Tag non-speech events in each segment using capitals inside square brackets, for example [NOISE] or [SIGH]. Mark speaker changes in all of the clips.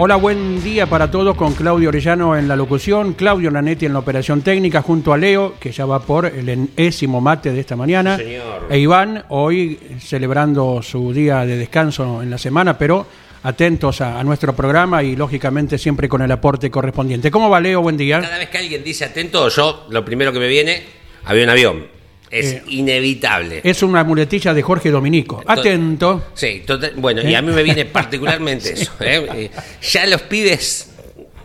Speaker 1: Hola, buen día para todos con Claudio Orellano en la locución, Claudio Nanetti en la operación técnica, junto a Leo, que ya va por el enésimo mate de esta mañana,
Speaker 2: Señor.
Speaker 1: e Iván, hoy celebrando su día de descanso en la semana, pero atentos a, a nuestro programa y lógicamente siempre con el aporte correspondiente. ¿Cómo va Leo? Buen día.
Speaker 2: Cada vez que alguien dice atento, yo lo primero que me viene, avión, avión. Es
Speaker 1: Eh,
Speaker 2: inevitable.
Speaker 1: Es una muletilla de Jorge Dominico. Atento.
Speaker 2: Sí, total- bueno, y a mí me viene particularmente [LAUGHS] eso. ¿eh? Eh, Ya los pibes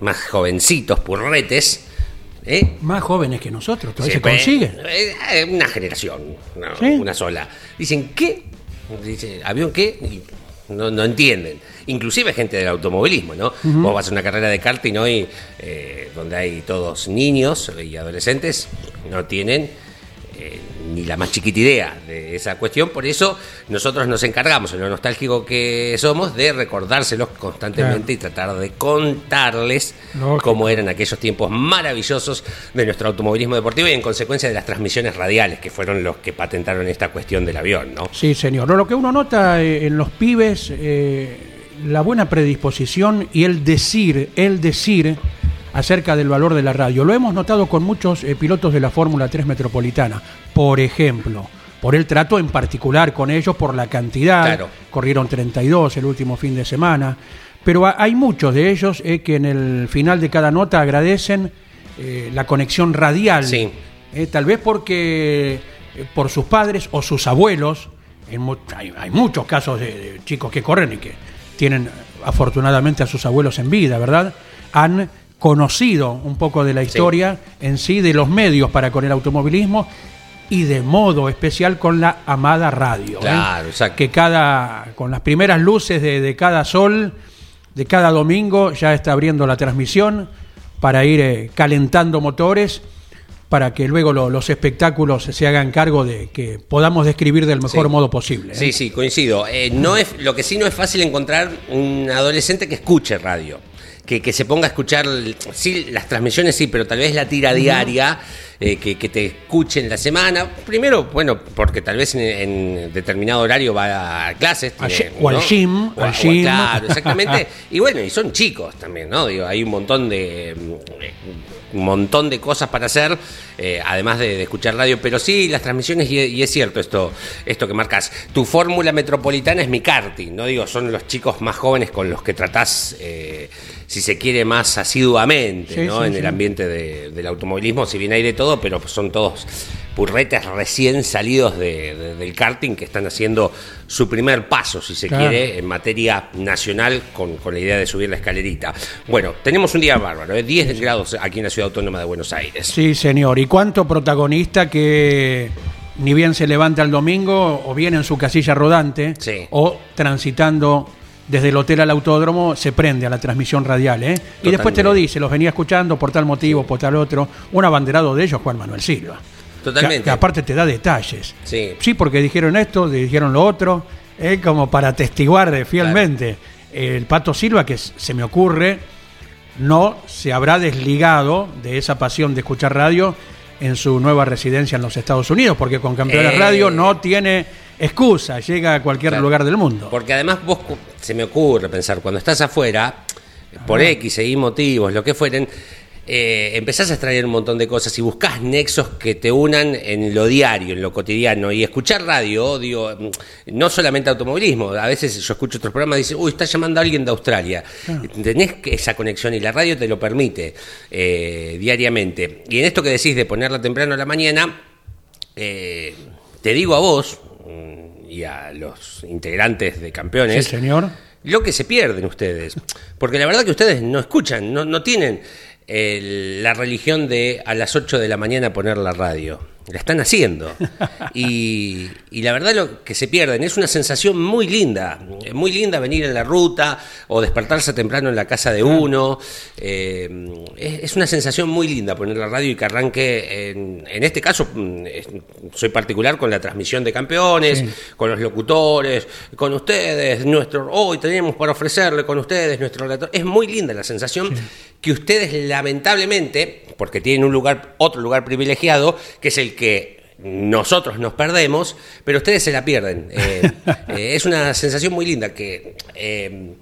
Speaker 2: más jovencitos, purretes, ¿eh?
Speaker 1: Más jóvenes que nosotros, todavía
Speaker 2: Sí,
Speaker 1: se
Speaker 2: pues,
Speaker 1: consiguen.
Speaker 2: eh, eh, una generación, no,
Speaker 1: ¿Sí?
Speaker 2: una sola. Dicen, ¿qué? Dice, ¿avión qué? Y no, no entienden. Inclusive gente del automovilismo, ¿no? Vos vas a una carrera de karting hoy eh, donde hay todos niños y adolescentes, no tienen eh, ni la más chiquita idea de esa cuestión. Por eso nosotros nos encargamos, en lo nostálgico que somos, de recordárselos constantemente
Speaker 1: Claro.
Speaker 2: y tratar de contarles cómo eran aquellos tiempos maravillosos de nuestro automovilismo deportivo y en consecuencia de las transmisiones radiales, que fueron los que patentaron esta cuestión del avión, ¿no?
Speaker 1: Sí, señor. Lo que uno nota eh, en los pibes, eh, la buena predisposición y el decir, el decir acerca del valor de la radio. Lo hemos notado con muchos eh, pilotos de la Fórmula 3 Metropolitana, por ejemplo. Por el trato en particular con ellos, por la cantidad.
Speaker 2: Claro.
Speaker 1: Corrieron 32 el último fin de semana. Pero ha- hay muchos de ellos eh, que en el final de cada nota agradecen eh, la conexión radial.
Speaker 2: Sí.
Speaker 1: Eh, tal vez porque por sus padres o sus abuelos, en hay, hay muchos casos de, de chicos que corren y que tienen afortunadamente a sus abuelos en vida, ¿verdad? Han conocido un poco de la historia en sí, de los medios para con el automovilismo y de modo especial con la amada radio. ¿eh?
Speaker 2: Claro, exacto.
Speaker 1: Que cada, con las primeras luces de, de cada sol, de cada domingo, ya está abriendo la transmisión para ir eh, calentando motores para que luego lo- los espectáculos se hagan cargo de que podamos describir del mejor
Speaker 2: Sí.
Speaker 1: modo posible. ¿eh?
Speaker 2: Sí, sí, coincido. Eh, no es, lo que sí no es fácil encontrar un adolescente que escuche radio. Que, que se ponga a escuchar, sí, las transmisiones sí, pero tal vez la tira diaria, eh, que, que te escuche en la semana. Primero, bueno, porque tal vez en, en determinado horario va a clases. Tiene,
Speaker 1: o al gym,
Speaker 2: O
Speaker 1: al
Speaker 2: o
Speaker 1: gym.
Speaker 2: Claro, exactamente. [LAUGHS] y bueno, y son chicos también, ¿no? Digo, hay un montón de mm, un montón de cosas para hacer, eh, además de, de escuchar radio, pero sí las transmisiones, y, y es cierto esto, esto que marcas. Tu fórmula metropolitana es mi karting, no digo, son los chicos más jóvenes con los que tratás, eh, si se quiere, más asiduamente,
Speaker 1: Sí,
Speaker 2: ¿no?
Speaker 1: sí,
Speaker 2: en
Speaker 1: sí.
Speaker 2: el ambiente de- del automovilismo, si bien hay de todo, pero son todos purretes recién salidos de- de- del karting que están haciendo su primer paso, si se
Speaker 1: Claro.
Speaker 2: quiere, en materia nacional con, con la idea de subir la escalerita. Bueno, tenemos un día bárbaro, ¿eh? 10 grados aquí en la Ciudad Autónoma de Buenos Aires.
Speaker 1: Sí, señor. ¿Y cuánto protagonista que ni bien se levanta el domingo o viene en su casilla rodante
Speaker 2: Sí.
Speaker 1: o transitando desde el hotel al autódromo se prende a la transmisión radial, ¿eh? Y después te lo dice, los venía escuchando por tal motivo, por tal otro. Un abanderado de ellos, Juan Manuel Silva.
Speaker 2: Totalmente.
Speaker 1: Que, que aparte te da detalles.
Speaker 2: Sí.
Speaker 1: Sí, porque dijeron esto, dijeron lo otro, eh, como para atestiguar eh, fielmente. El Pato Silva, que se me ocurre, no se habrá desligado de esa pasión de escuchar radio en su nueva residencia en los Estados Unidos, porque con Campeones
Speaker 2: Eh.
Speaker 1: Radio no tiene excusa, llega a cualquier
Speaker 2: Claro.
Speaker 1: lugar del mundo.
Speaker 2: Porque además vos, se me ocurre pensar, cuando estás afuera, por X, y motivos, lo que fueren, eh, empezás a extraer un montón de cosas y buscas nexos que te unan en lo diario, en lo cotidiano. Y escuchar radio, digo, mm, no solamente automovilismo, a veces yo escucho otros programas y dicen, uy, está llamando a alguien de Australia. Tenés esa conexión y la radio te lo permite eh, diariamente. Y en esto que decís de ponerla temprano a la mañana, eh, te digo a vos y a los integrantes de campeones.
Speaker 1: Sí, señor.
Speaker 2: Lo que se pierden ustedes. Porque la verdad que ustedes no escuchan, no, no tienen el- la religión de a las 8 de la mañana poner la radio. La están haciendo. [LAUGHS] Y, y la verdad lo que se pierden es una sensación muy linda. Es Muy linda venir en la ruta o despertarse temprano en la casa de uno. Eh, es, es una sensación muy linda poner la radio y que arranque, en, en este caso, mm, soy particular con la transmisión de campeones,
Speaker 1: Sí.
Speaker 2: con los locutores, con ustedes, nuestro, hoy tenemos para ofrecerle con ustedes nuestro relator. Es muy linda la sensación que ustedes lamentablemente, porque tienen un lugar, otro lugar privilegiado, que es el que nosotros nos perdemos, pero ustedes se la pierden. Eh, [LAUGHS] eh, es una sensación muy linda que eh,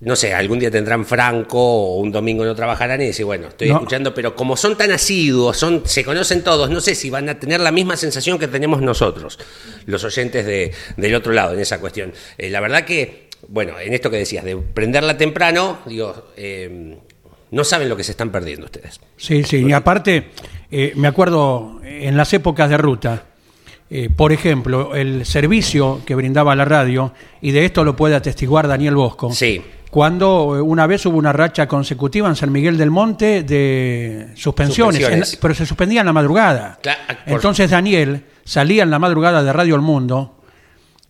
Speaker 2: no sé, algún día tendrán Franco o un domingo no trabajarán y decir, bueno, estoy
Speaker 1: No.
Speaker 2: escuchando, pero como son tan asiduos, son, se conocen todos, no sé si van a tener la misma sensación que tenemos nosotros, los oyentes de, del otro lado en esa cuestión. La verdad que, bueno, en esto que decías, de prenderla temprano, digo, eh, no saben lo que se están perdiendo ustedes.
Speaker 1: Sí, sí, y aparte, eh, me acuerdo en las épocas de ruta, eh, por ejemplo, el servicio que brindaba la radio, y de esto lo puede atestiguar Daniel Bosco,
Speaker 2: Sí.
Speaker 1: cuando eh, una vez hubo una racha consecutiva en San Miguel del Monte de suspensiones,
Speaker 2: Suspensiones.
Speaker 1: en la- pero se suspendía en la madrugada.
Speaker 2: Cla- por-
Speaker 1: Entonces Daniel salía en la madrugada de Radio El Mundo,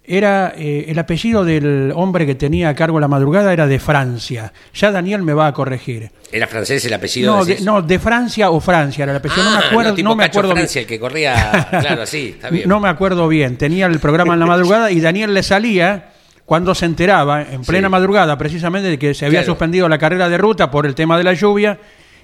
Speaker 1: era eh, el apellido del hombre que tenía a cargo la madrugada era de Francia. Ya Daniel me va a corregir.
Speaker 2: ¿Era francés el apellido?
Speaker 1: No, de, no, de Francia o Francia era el apellido. no
Speaker 2: Ah,
Speaker 1: me acuerdo,
Speaker 2: tipo
Speaker 1: no me
Speaker 2: Cacho
Speaker 1: acuerdo
Speaker 2: Francia,
Speaker 1: bien.
Speaker 2: el que corría, claro, así, está bien.
Speaker 1: No me acuerdo bien. Tenía el programa en la madrugada y Daniel le salía cuando se enteraba, en plena
Speaker 2: Sí.
Speaker 1: madrugada, precisamente, de que se había
Speaker 2: Claro.
Speaker 1: suspendido la carrera de ruta por el tema de la lluvia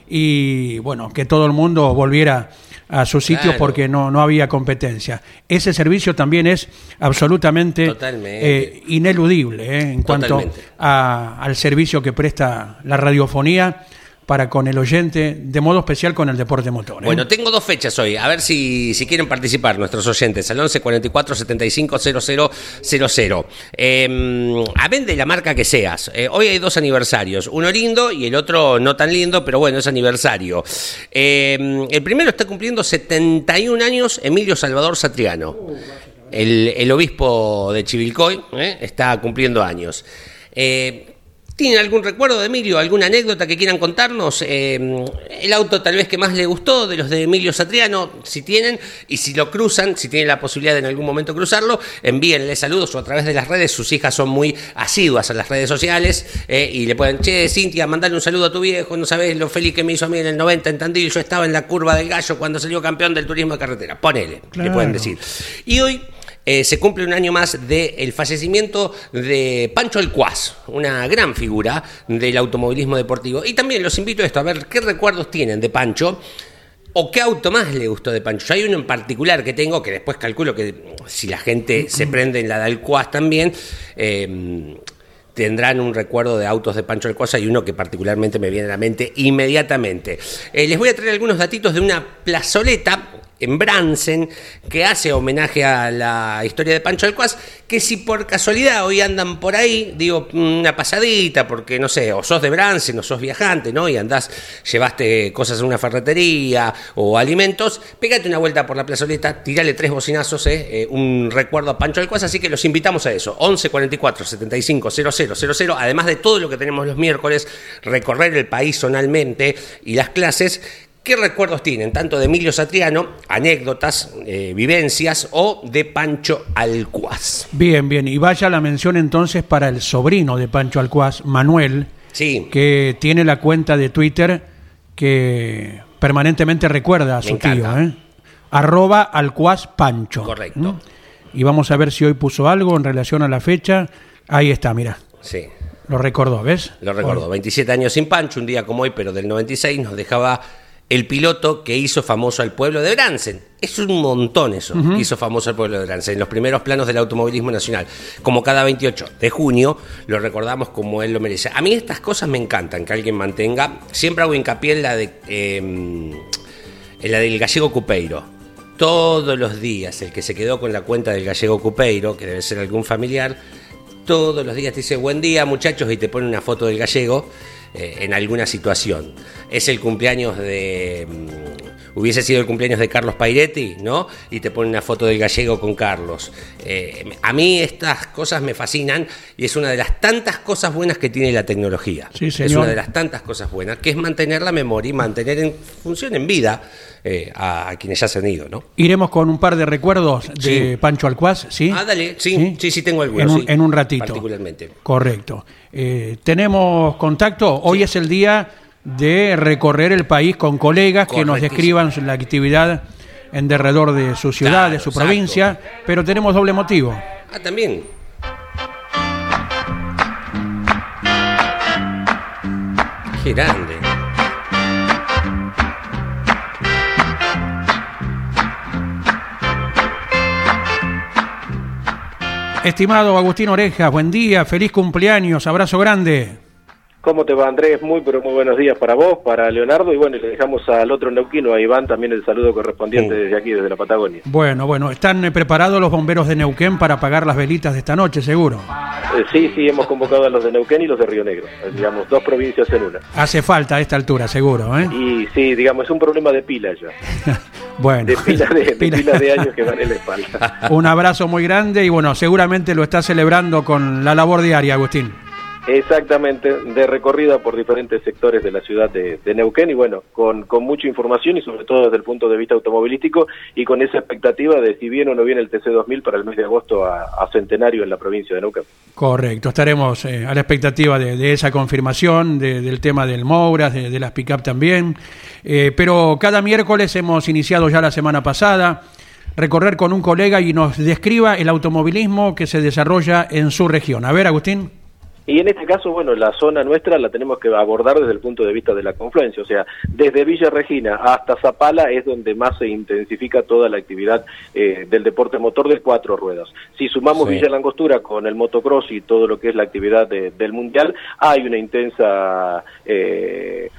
Speaker 1: y, bueno, que todo el mundo volviera a su sitio
Speaker 2: Claro.
Speaker 1: porque no, no había competencia. Ese servicio también es absolutamente eh, ineludible eh, en cuanto a- al servicio que presta la radiofonía para con el oyente, de modo especial con el deporte motor. ¿eh?
Speaker 2: Bueno, tengo dos fechas hoy, a ver si, si quieren participar nuestros oyentes, al 11 44 75 00 00. Eh, a de la marca que seas. Eh, hoy hay dos aniversarios, uno lindo y el otro no tan lindo, pero bueno, es aniversario. Eh, el primero está cumpliendo 71 años Emilio Salvador Satriano. El, el obispo de Chivilcoy ¿eh? está cumpliendo años. Eh, ¿Tienen algún recuerdo de Emilio? ¿Alguna anécdota que quieran contarnos? Eh, el auto tal vez que más le gustó de los de Emilio Satriano, si tienen, y si lo cruzan, si tienen la posibilidad de en algún momento cruzarlo, envíenle saludos o a través de las redes. Sus hijas son muy asiduas a las redes sociales eh, y le pueden, che, Cintia, mandale un saludo a tu viejo, no sabes lo feliz que me hizo a mí en el 90 en Tandil, yo estaba en la curva del gallo cuando salió campeón del turismo de carretera. Ponele, le pueden decir. Y hoy eh, se cumple un año más del fallecimiento de Pancho Alcuaz, una gran figura del automovilismo deportivo. Y también los invito a esto, a ver qué recuerdos tienen de Pancho. ¿O qué auto más le gustó de Pancho? Yo hay uno en particular que tengo, que después calculo que si la gente se [CLEARS THROAT] prende en la de Alcuaz también, eh, tendrán un recuerdo de autos de Pancho Alcuaz. Hay uno que particularmente me viene a la mente inmediatamente. Eh, les voy a traer algunos datitos de una plazoleta en Bransen que hace homenaje a la historia de Pancho Alcuaz, que si por casualidad hoy andan por ahí, digo, una pasadita, porque no sé, o sos de Bransen o sos viajante, ¿no? Y andás, llevaste cosas a una ferretería o alimentos, pégate una vuelta por la plazoleta, tirale tres bocinazos, ¿eh? Eh, un recuerdo a Pancho Alcuaz, así que los invitamos a eso, 11 44 75 00 00, además de todo lo que tenemos los miércoles, recorrer el país zonalmente y las clases, ¿Qué recuerdos tienen? Tanto de Emilio Satriano, anécdotas, eh, vivencias o de Pancho Alcuaz.
Speaker 1: Bien, bien. Y vaya la mención entonces para el sobrino de Pancho Alcuaz, Manuel,
Speaker 2: Sí,
Speaker 1: que tiene la cuenta de Twitter que permanentemente recuerda a su tío. ¿eh? Arroba Alcuaz Pancho.
Speaker 2: Correcto.
Speaker 1: ¿Mm? Y vamos a ver si hoy puso algo en relación a la fecha. Ahí está, mira.
Speaker 2: sí,
Speaker 1: Lo recordó, ¿ves?
Speaker 2: lo recuerdo. 27 años sin Pancho, un día como hoy, pero del 96, nos dejaba el piloto que hizo famoso al pueblo de Bransen. Es un montón eso, que hizo famoso al pueblo de Bransen, en los primeros planos del automovilismo nacional. Como cada 28 de junio, lo recordamos como él lo merece. A mí estas cosas me encantan, que alguien mantenga. Siempre hago hincapié en la, de, em, en la del gallego Cupeiro. Todos los días, el que se quedó con la cuenta del gallego Cupeiro, que debe ser algún familiar, todos los días te dice buen día muchachos y te pone una foto del gallego eh, en alguna situación. Es el cumpleaños de... hubiese sido el cumpleaños de Carlos Pairetti, ¿no? Y te pone una foto del gallego con Carlos. Eh, a mí estas cosas me fascinan y es una de las tantas cosas buenas que tiene la tecnología.
Speaker 1: Sí,
Speaker 2: Es
Speaker 1: señor.
Speaker 2: una de las tantas cosas buenas, que es mantener la memoria y mantener en función, en vida, eh, a, a quienes ya se han ido, ¿no?
Speaker 1: Iremos con un par de recuerdos de
Speaker 2: Sí.
Speaker 1: Pancho Alcuaz, ¿sí?
Speaker 2: Ah, dale, sí, sí, sí, tengo algunos,
Speaker 1: En un, en un ratito.
Speaker 2: particularmente.
Speaker 1: Correcto. Eh, ¿Tenemos contacto? Hoy es el día de recorrer el país con colegas que nos describan la actividad en derredor de su ciudad,
Speaker 2: Claro,
Speaker 1: de su
Speaker 2: exacto.
Speaker 1: provincia, pero tenemos doble motivo.
Speaker 2: Ah, también. Qué grande.
Speaker 1: Estimado Agustín Orejas, buen día, feliz cumpleaños, abrazo grande.
Speaker 3: ¿Cómo te va Andrés? Muy pero muy buenos días para vos, para Leonardo y bueno, y le dejamos al otro neuquino, a Iván, también el saludo correspondiente
Speaker 2: Sí.
Speaker 3: desde aquí, desde la Patagonia.
Speaker 1: Bueno, bueno, están eh, preparados los bomberos de Neuquén para apagar las velitas de esta noche, seguro.
Speaker 3: Eh, sí, sí, hemos convocado a los de Neuquén y los de Río Negro, eh, digamos, dos provincias en una.
Speaker 1: Hace falta a esta altura, seguro, ¿eh?
Speaker 3: Y sí, digamos, es un problema de pila ya, [LAUGHS]
Speaker 1: bueno,
Speaker 3: de pila de, de,
Speaker 1: Pila.
Speaker 3: pila de años que van en la espalda. [LAUGHS]
Speaker 1: Un abrazo muy grande y bueno, seguramente lo está celebrando con la labor diaria, Agustín.
Speaker 3: Exactamente, de recorrida por diferentes sectores de la ciudad de, Neuquén y bueno, con, mucha información y sobre todo desde el punto de vista automovilístico y con esa expectativa de si viene o no viene el TC2000 para el mes de agosto a, Centenario en la provincia de Neuquén.
Speaker 1: Correcto, estaremos eh, a la expectativa de, esa confirmación, de- del tema del Mouras, de, de las pick-up también. Eh, pero cada miércoles hemos iniciado ya la semana pasada recorrer con un colega y nos describa el automovilismo que se desarrolla en su región. A ver, Agustín.
Speaker 3: Y en este caso, bueno, la zona nuestra la tenemos que abordar desde el punto de vista de la confluencia, o sea, desde Villa Regina hasta Zapala es donde más se intensifica toda la actividad eh, del deporte motor de cuatro ruedas. Si sumamos
Speaker 2: Sí.
Speaker 3: Villa Langostura con el motocross y todo lo que es la actividad de- del mundial, hay una intensa... eh,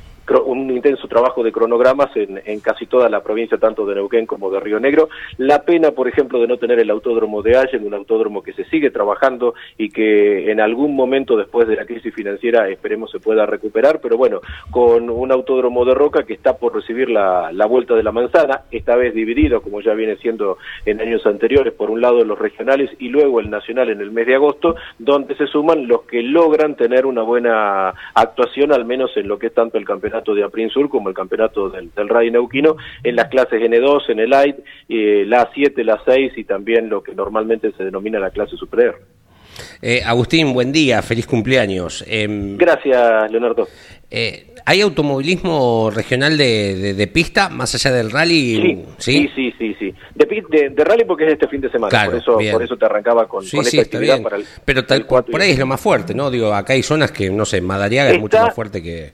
Speaker 3: un intenso trabajo de cronogramas en, en casi toda la provincia, tanto de Neuquén como de Río Negro. La pena, por ejemplo, de no tener el autódromo de Allen, un autódromo que se sigue trabajando y que en algún momento después de la crisis financiera esperemos se pueda recuperar, pero bueno, con un autódromo de Roca que está por recibir la, la vuelta de la manzana, esta vez dividido, como ya viene siendo en años anteriores, por un lado los regionales y luego el nacional en el mes de agosto, donde se suman los que logran tener una buena actuación, al menos en lo que es tanto el campeonato de Aprin Sur como el campeonato del, del Rally Neuquino, en las clases N2, en el Light, eh, la 7, la 6 y también lo que normalmente se denomina la clase superior.
Speaker 2: Eh, Agustín, buen día, feliz cumpleaños. Em,
Speaker 3: Gracias, Leonardo.
Speaker 2: eh, ¿Hay automovilismo regional de, de- de pista más allá del rally?
Speaker 3: Sí, sí, sí, sí, sí. De, de- de rally porque es este fin de semana,
Speaker 2: Claro,
Speaker 3: por eso
Speaker 2: bien.
Speaker 3: por eso te arrancaba con,
Speaker 2: Sí,
Speaker 3: con
Speaker 2: sí,
Speaker 3: esta
Speaker 2: está
Speaker 3: actividad
Speaker 2: bien.
Speaker 3: para el
Speaker 2: Pero tal,
Speaker 3: el
Speaker 2: por ahí es lo más fuerte, ¿no? Digo, acá hay zonas que, no sé, Madariaga es mucho más fuerte que...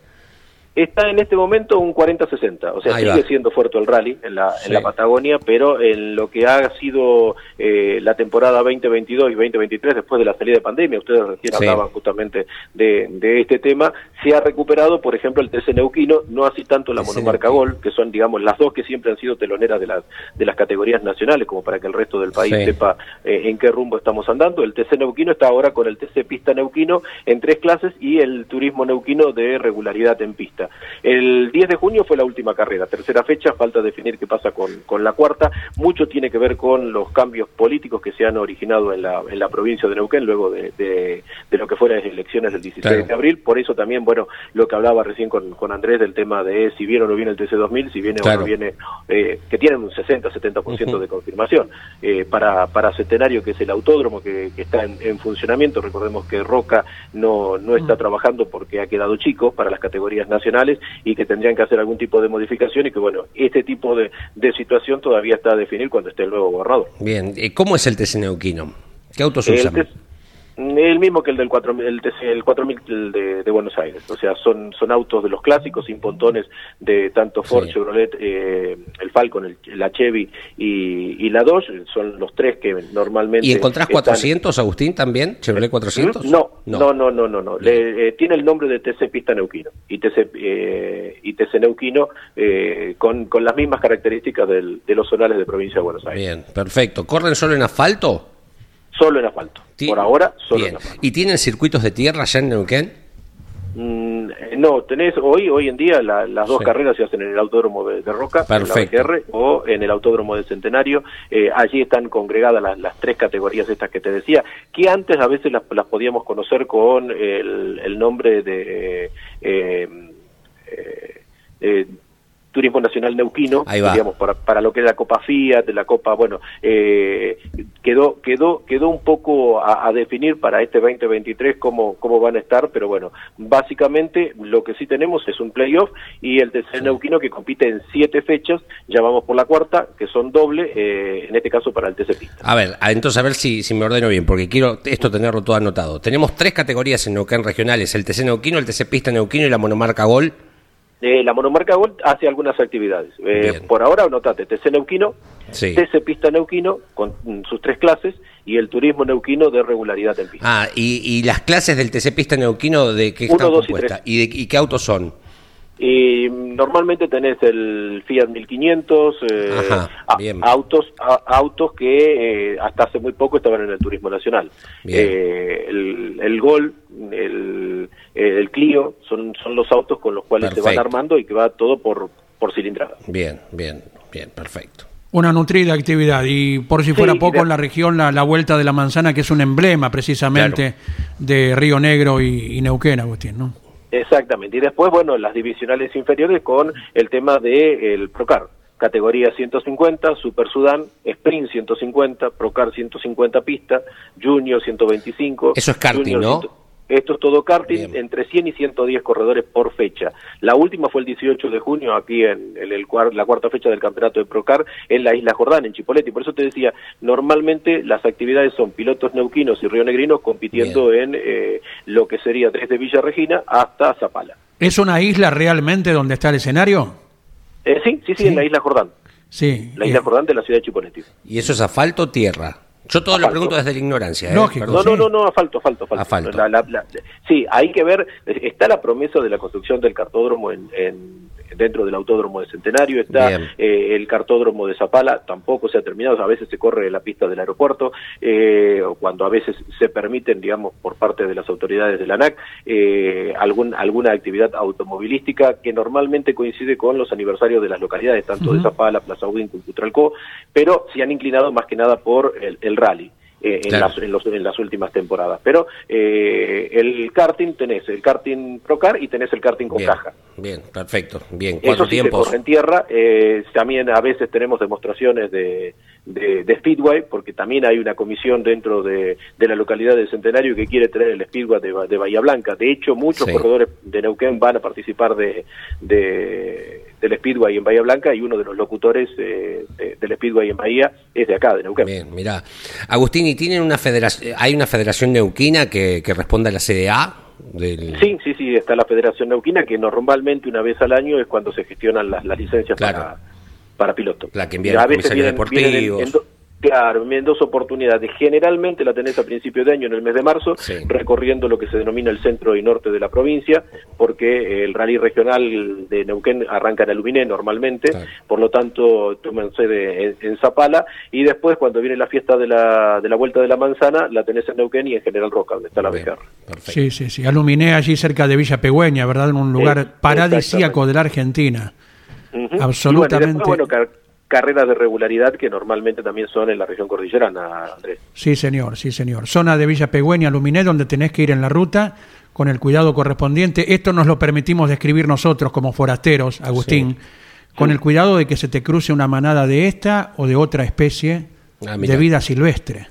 Speaker 3: Está en este momento un 40-60, o sea,
Speaker 2: Ahí
Speaker 3: sigue
Speaker 2: va.
Speaker 3: siendo fuerte el rally en la,
Speaker 2: Sí.
Speaker 3: en la Patagonia, pero en lo que ha sido eh, la temporada 2022 y 2023, después de la salida de pandemia, ustedes recién
Speaker 2: Sí.
Speaker 3: hablaban justamente de, de este tema, se ha recuperado, por ejemplo, el TC Neuquino, no así tanto la monomarca. Gol, que son, digamos, las dos que siempre han sido teloneras de las, de las categorías nacionales, como para que el resto del país
Speaker 2: Sí.
Speaker 3: sepa eh, en qué rumbo estamos andando. El TC Neuquino está ahora con el TC Pista Neuquino en tres clases y el Turismo Neuquino de regularidad en pista. El 10 de junio fue la última carrera, tercera fecha, falta definir qué pasa con, con la cuarta. Mucho tiene que ver con los cambios políticos que se han originado en la, en la provincia de Neuquén luego de, de- de lo que fueron las elecciones del 16
Speaker 2: Claro.
Speaker 3: de abril. Por eso también, bueno, lo que hablaba recién con, con Andrés del tema de si viene o no viene el TC2000, si viene
Speaker 2: Claro.
Speaker 3: o no viene, eh, que tienen un 60-70% de confirmación. Eh, para, para Centenario, que es el autódromo que, que está en, en funcionamiento, recordemos que Roca no, no está trabajando porque ha quedado chico para las categorías nacionales y que tendrían que hacer algún tipo de modificación y que, bueno, este tipo de, de situación todavía está a definir cuando esté el nuevo borrador.
Speaker 2: Bien, ¿cómo es el TC Neuquino? ¿Qué autos usan?
Speaker 3: El mismo que el del 4000, el, TC el 4000 de, de, Buenos Aires. O sea, son, son autos de los clásicos, sin pontones de tanto Ford,
Speaker 2: Sí.
Speaker 3: Chevrolet, eh, el Falcon, el, la Chevy y, y la Dodge. Son los tres que normalmente.
Speaker 2: ¿Y encontrás
Speaker 3: están-
Speaker 2: 400, Agustín, también? ¿Chevrolet 400?
Speaker 3: No, no, no, no, no. no. Le- eh, tiene el nombre de TC Pista Neuquino y TC, eh, y TC Neuquino eh, con, con las mismas características del- de los zonales de provincia de Buenos Aires.
Speaker 2: Bien, perfecto. ¿Corren solo en asfalto?
Speaker 3: Solo en asfalto.
Speaker 2: Ti-
Speaker 3: Por ahora, solo
Speaker 2: Bien.
Speaker 3: en asfalto.
Speaker 2: ¿Y tienen circuitos de tierra allá en Neuquén?
Speaker 3: Mm, eh, no, tenés hoy hoy en día la- las dos
Speaker 2: Sí.
Speaker 3: carreras se hacen en el Autódromo de, de Roca,
Speaker 2: Perfecto.
Speaker 3: en la BGR, o en el Autódromo del Centenario. Eh, allí están congregadas las, las tres categorías estas que te decía, que antes a veces las, las podíamos conocer con el, el nombre de... eh, eh, eh, Turismo Nacional Neuquino,
Speaker 2: Ahí va.
Speaker 3: digamos, para, para lo que es la Copa Fiat, la Copa, bueno, eh, quedó quedó quedó un poco a, a definir para este 2023 cómo, cómo van a estar, pero bueno, básicamente lo que sí tenemos es un playoff y el TC Neuquino que compite en siete fechas, ya vamos por la cuarta, que son doble, eh, en este caso para el TC Pista.
Speaker 2: A ver, entonces a ver si, si me ordeno bien, porque quiero esto tenerlo todo anotado. Tenemos tres categorías en Neuquén regionales, el TC Neuquino, el TC Pista Neuquino y la monomarca Gol.
Speaker 3: Eh, la monomarca Gold hace algunas actividades. Eh, por ahora, anotate, TC Neuquino,
Speaker 2: Sí.
Speaker 3: TC Pista Neuquino, con sus tres clases, y el Turismo Neuquino de regularidad en pista.
Speaker 2: Ah, y, y las clases del TC Pista Neuquino, ¿de qué
Speaker 3: Uno,
Speaker 2: están
Speaker 3: dos y
Speaker 2: compuestas? ¿Y, de, y qué autos son?
Speaker 3: Y normalmente tenés el Fiat 1500, eh,
Speaker 2: Ajá,
Speaker 3: a-
Speaker 2: bien.
Speaker 3: autos a- autos que eh, hasta hace muy poco estaban en el turismo nacional. Eh, el, el Gol, el, el Clio, son, son los autos con los cuales se van
Speaker 2: Perfecto.
Speaker 3: armando y que va todo por, por cilindrada.
Speaker 2: Bien, bien, bien, perfecto.
Speaker 1: Una nutrida actividad. Y por si fuera
Speaker 3: Sí,
Speaker 1: poco,
Speaker 3: de-
Speaker 1: en la región, la, la Vuelta de la Manzana, que es un emblema precisamente de Río Negro y, y Neuquén, Agustín, ¿no?
Speaker 3: Exactamente. Y después, bueno, las divisionales inferiores con el tema del el Procar. Categoría 150, Super Sudán, Sprint 150, Procar 150 pista, Junior 125.
Speaker 2: Eso es karting, ¿no?
Speaker 3: 100. Esto es todo karting,
Speaker 2: Bien.
Speaker 3: entre 100 y 110 corredores por fecha. La última fue el 18 de junio, aquí en, en el cuar- la cuarta fecha del campeonato de Procar, en la Isla Jordán, en Chipoleti. Por eso te decía, normalmente las actividades son pilotos neuquinos y rionegrinos compitiendo en eh, lo que sería desde Villa Regina hasta Zapala.
Speaker 1: ¿Es una isla realmente donde está el escenario?
Speaker 3: Eh, sí, sí, sí,
Speaker 1: Sí.
Speaker 3: en la Isla Jordán.
Speaker 1: Sí.
Speaker 3: La
Speaker 1: eh,
Speaker 3: Isla Jordán de la ciudad de Chipoleti.
Speaker 2: ¿Y eso es asfalto o tierra? Yo todo lo pregunto desde la ignorancia. ¿eh?
Speaker 1: Lógico.
Speaker 3: No,
Speaker 1: sí.
Speaker 3: no, no, no, asfalto, asfalto, asfalto.
Speaker 2: Asfalto.
Speaker 3: La- la- la- sí, hay que ver, está la promesa de la construcción del cartódromo en, en- dentro del autódromo de Centenario, está eh, el cartódromo de Zapala, tampoco se ha terminado, a veces se corre la pista del aeropuerto, eh, cuando a veces se permiten, digamos, por parte de las autoridades de la ANAC, eh, algún, alguna actividad automovilística que normalmente coincide con los aniversarios de las localidades, tanto de. Zapala, Plaza Huíncul, Cutralcó, pero se han inclinado más que nada por el, el rally. Eh, en, las, en, los- en las últimas temporadas. Pero eh, el karting tenés el karting Procar y tenés el karting con
Speaker 2: Bien,
Speaker 3: caja.
Speaker 2: bien, perfecto. Bien,
Speaker 3: Eso
Speaker 2: cuatro
Speaker 3: sí se
Speaker 2: tiempos.
Speaker 3: en tierra. eh, también a veces tenemos demostraciones de, de, de Speedway, porque también hay una comisión dentro de, de la localidad de Centenario que quiere tener el Speedway de, de Bahía Blanca. De hecho, muchos
Speaker 2: Sí.
Speaker 3: corredores de Neuquén van a participar de, de- del Speedway en Bahía Blanca y uno de los locutores eh, de- del Speedway en Bahía es de acá, de Neuquén.
Speaker 2: Bien, mira. Agustín, ¿y tienen una federación, hay una federación neuquina que, que responda a la CDA? Del...
Speaker 3: Sí, sí, sí, está la Federación Neuquina, que normalmente una vez al año es cuando se gestionan las, las licencias
Speaker 2: Claro.
Speaker 3: para, para pilotos.
Speaker 2: La que envía
Speaker 3: a veces
Speaker 2: comisarios
Speaker 3: vienen- vienen en-
Speaker 2: deportivos.
Speaker 3: en do- claro, en dos oportunidades. Generalmente la tenés a principio de año, en el mes de marzo,
Speaker 2: Sí.
Speaker 3: recorriendo lo que se denomina el centro y norte de la provincia, porque el rally regional de Neuquén arranca en Aluminé normalmente,
Speaker 2: Claro.
Speaker 3: por lo tanto toman sede en, en Zapala, y después cuando viene la fiesta de la, de la Vuelta de la Manzana, la tenés en Neuquén y en General Roca, donde está la
Speaker 2: perfecto.
Speaker 1: Sí, sí, sí. Aluminé allí cerca de Villa Pegüeña, ¿verdad? En un lugar
Speaker 3: Eh,
Speaker 1: paradisíaco de la Argentina. Absolutamente.
Speaker 3: Y bueno, y después, bueno, car- carreras de regularidad que normalmente también son en la región cordillerana, Andrés.
Speaker 1: Sí, señor, sí, señor. Zona de Villa Pegüeña, Aluminé, donde tenés que ir en la ruta con el cuidado correspondiente. Esto nos lo permitimos describir nosotros como forasteros, Agustín, con el cuidado de que se te cruce una manada de esta o de otra especie
Speaker 2: Ah,
Speaker 1: de vida silvestre.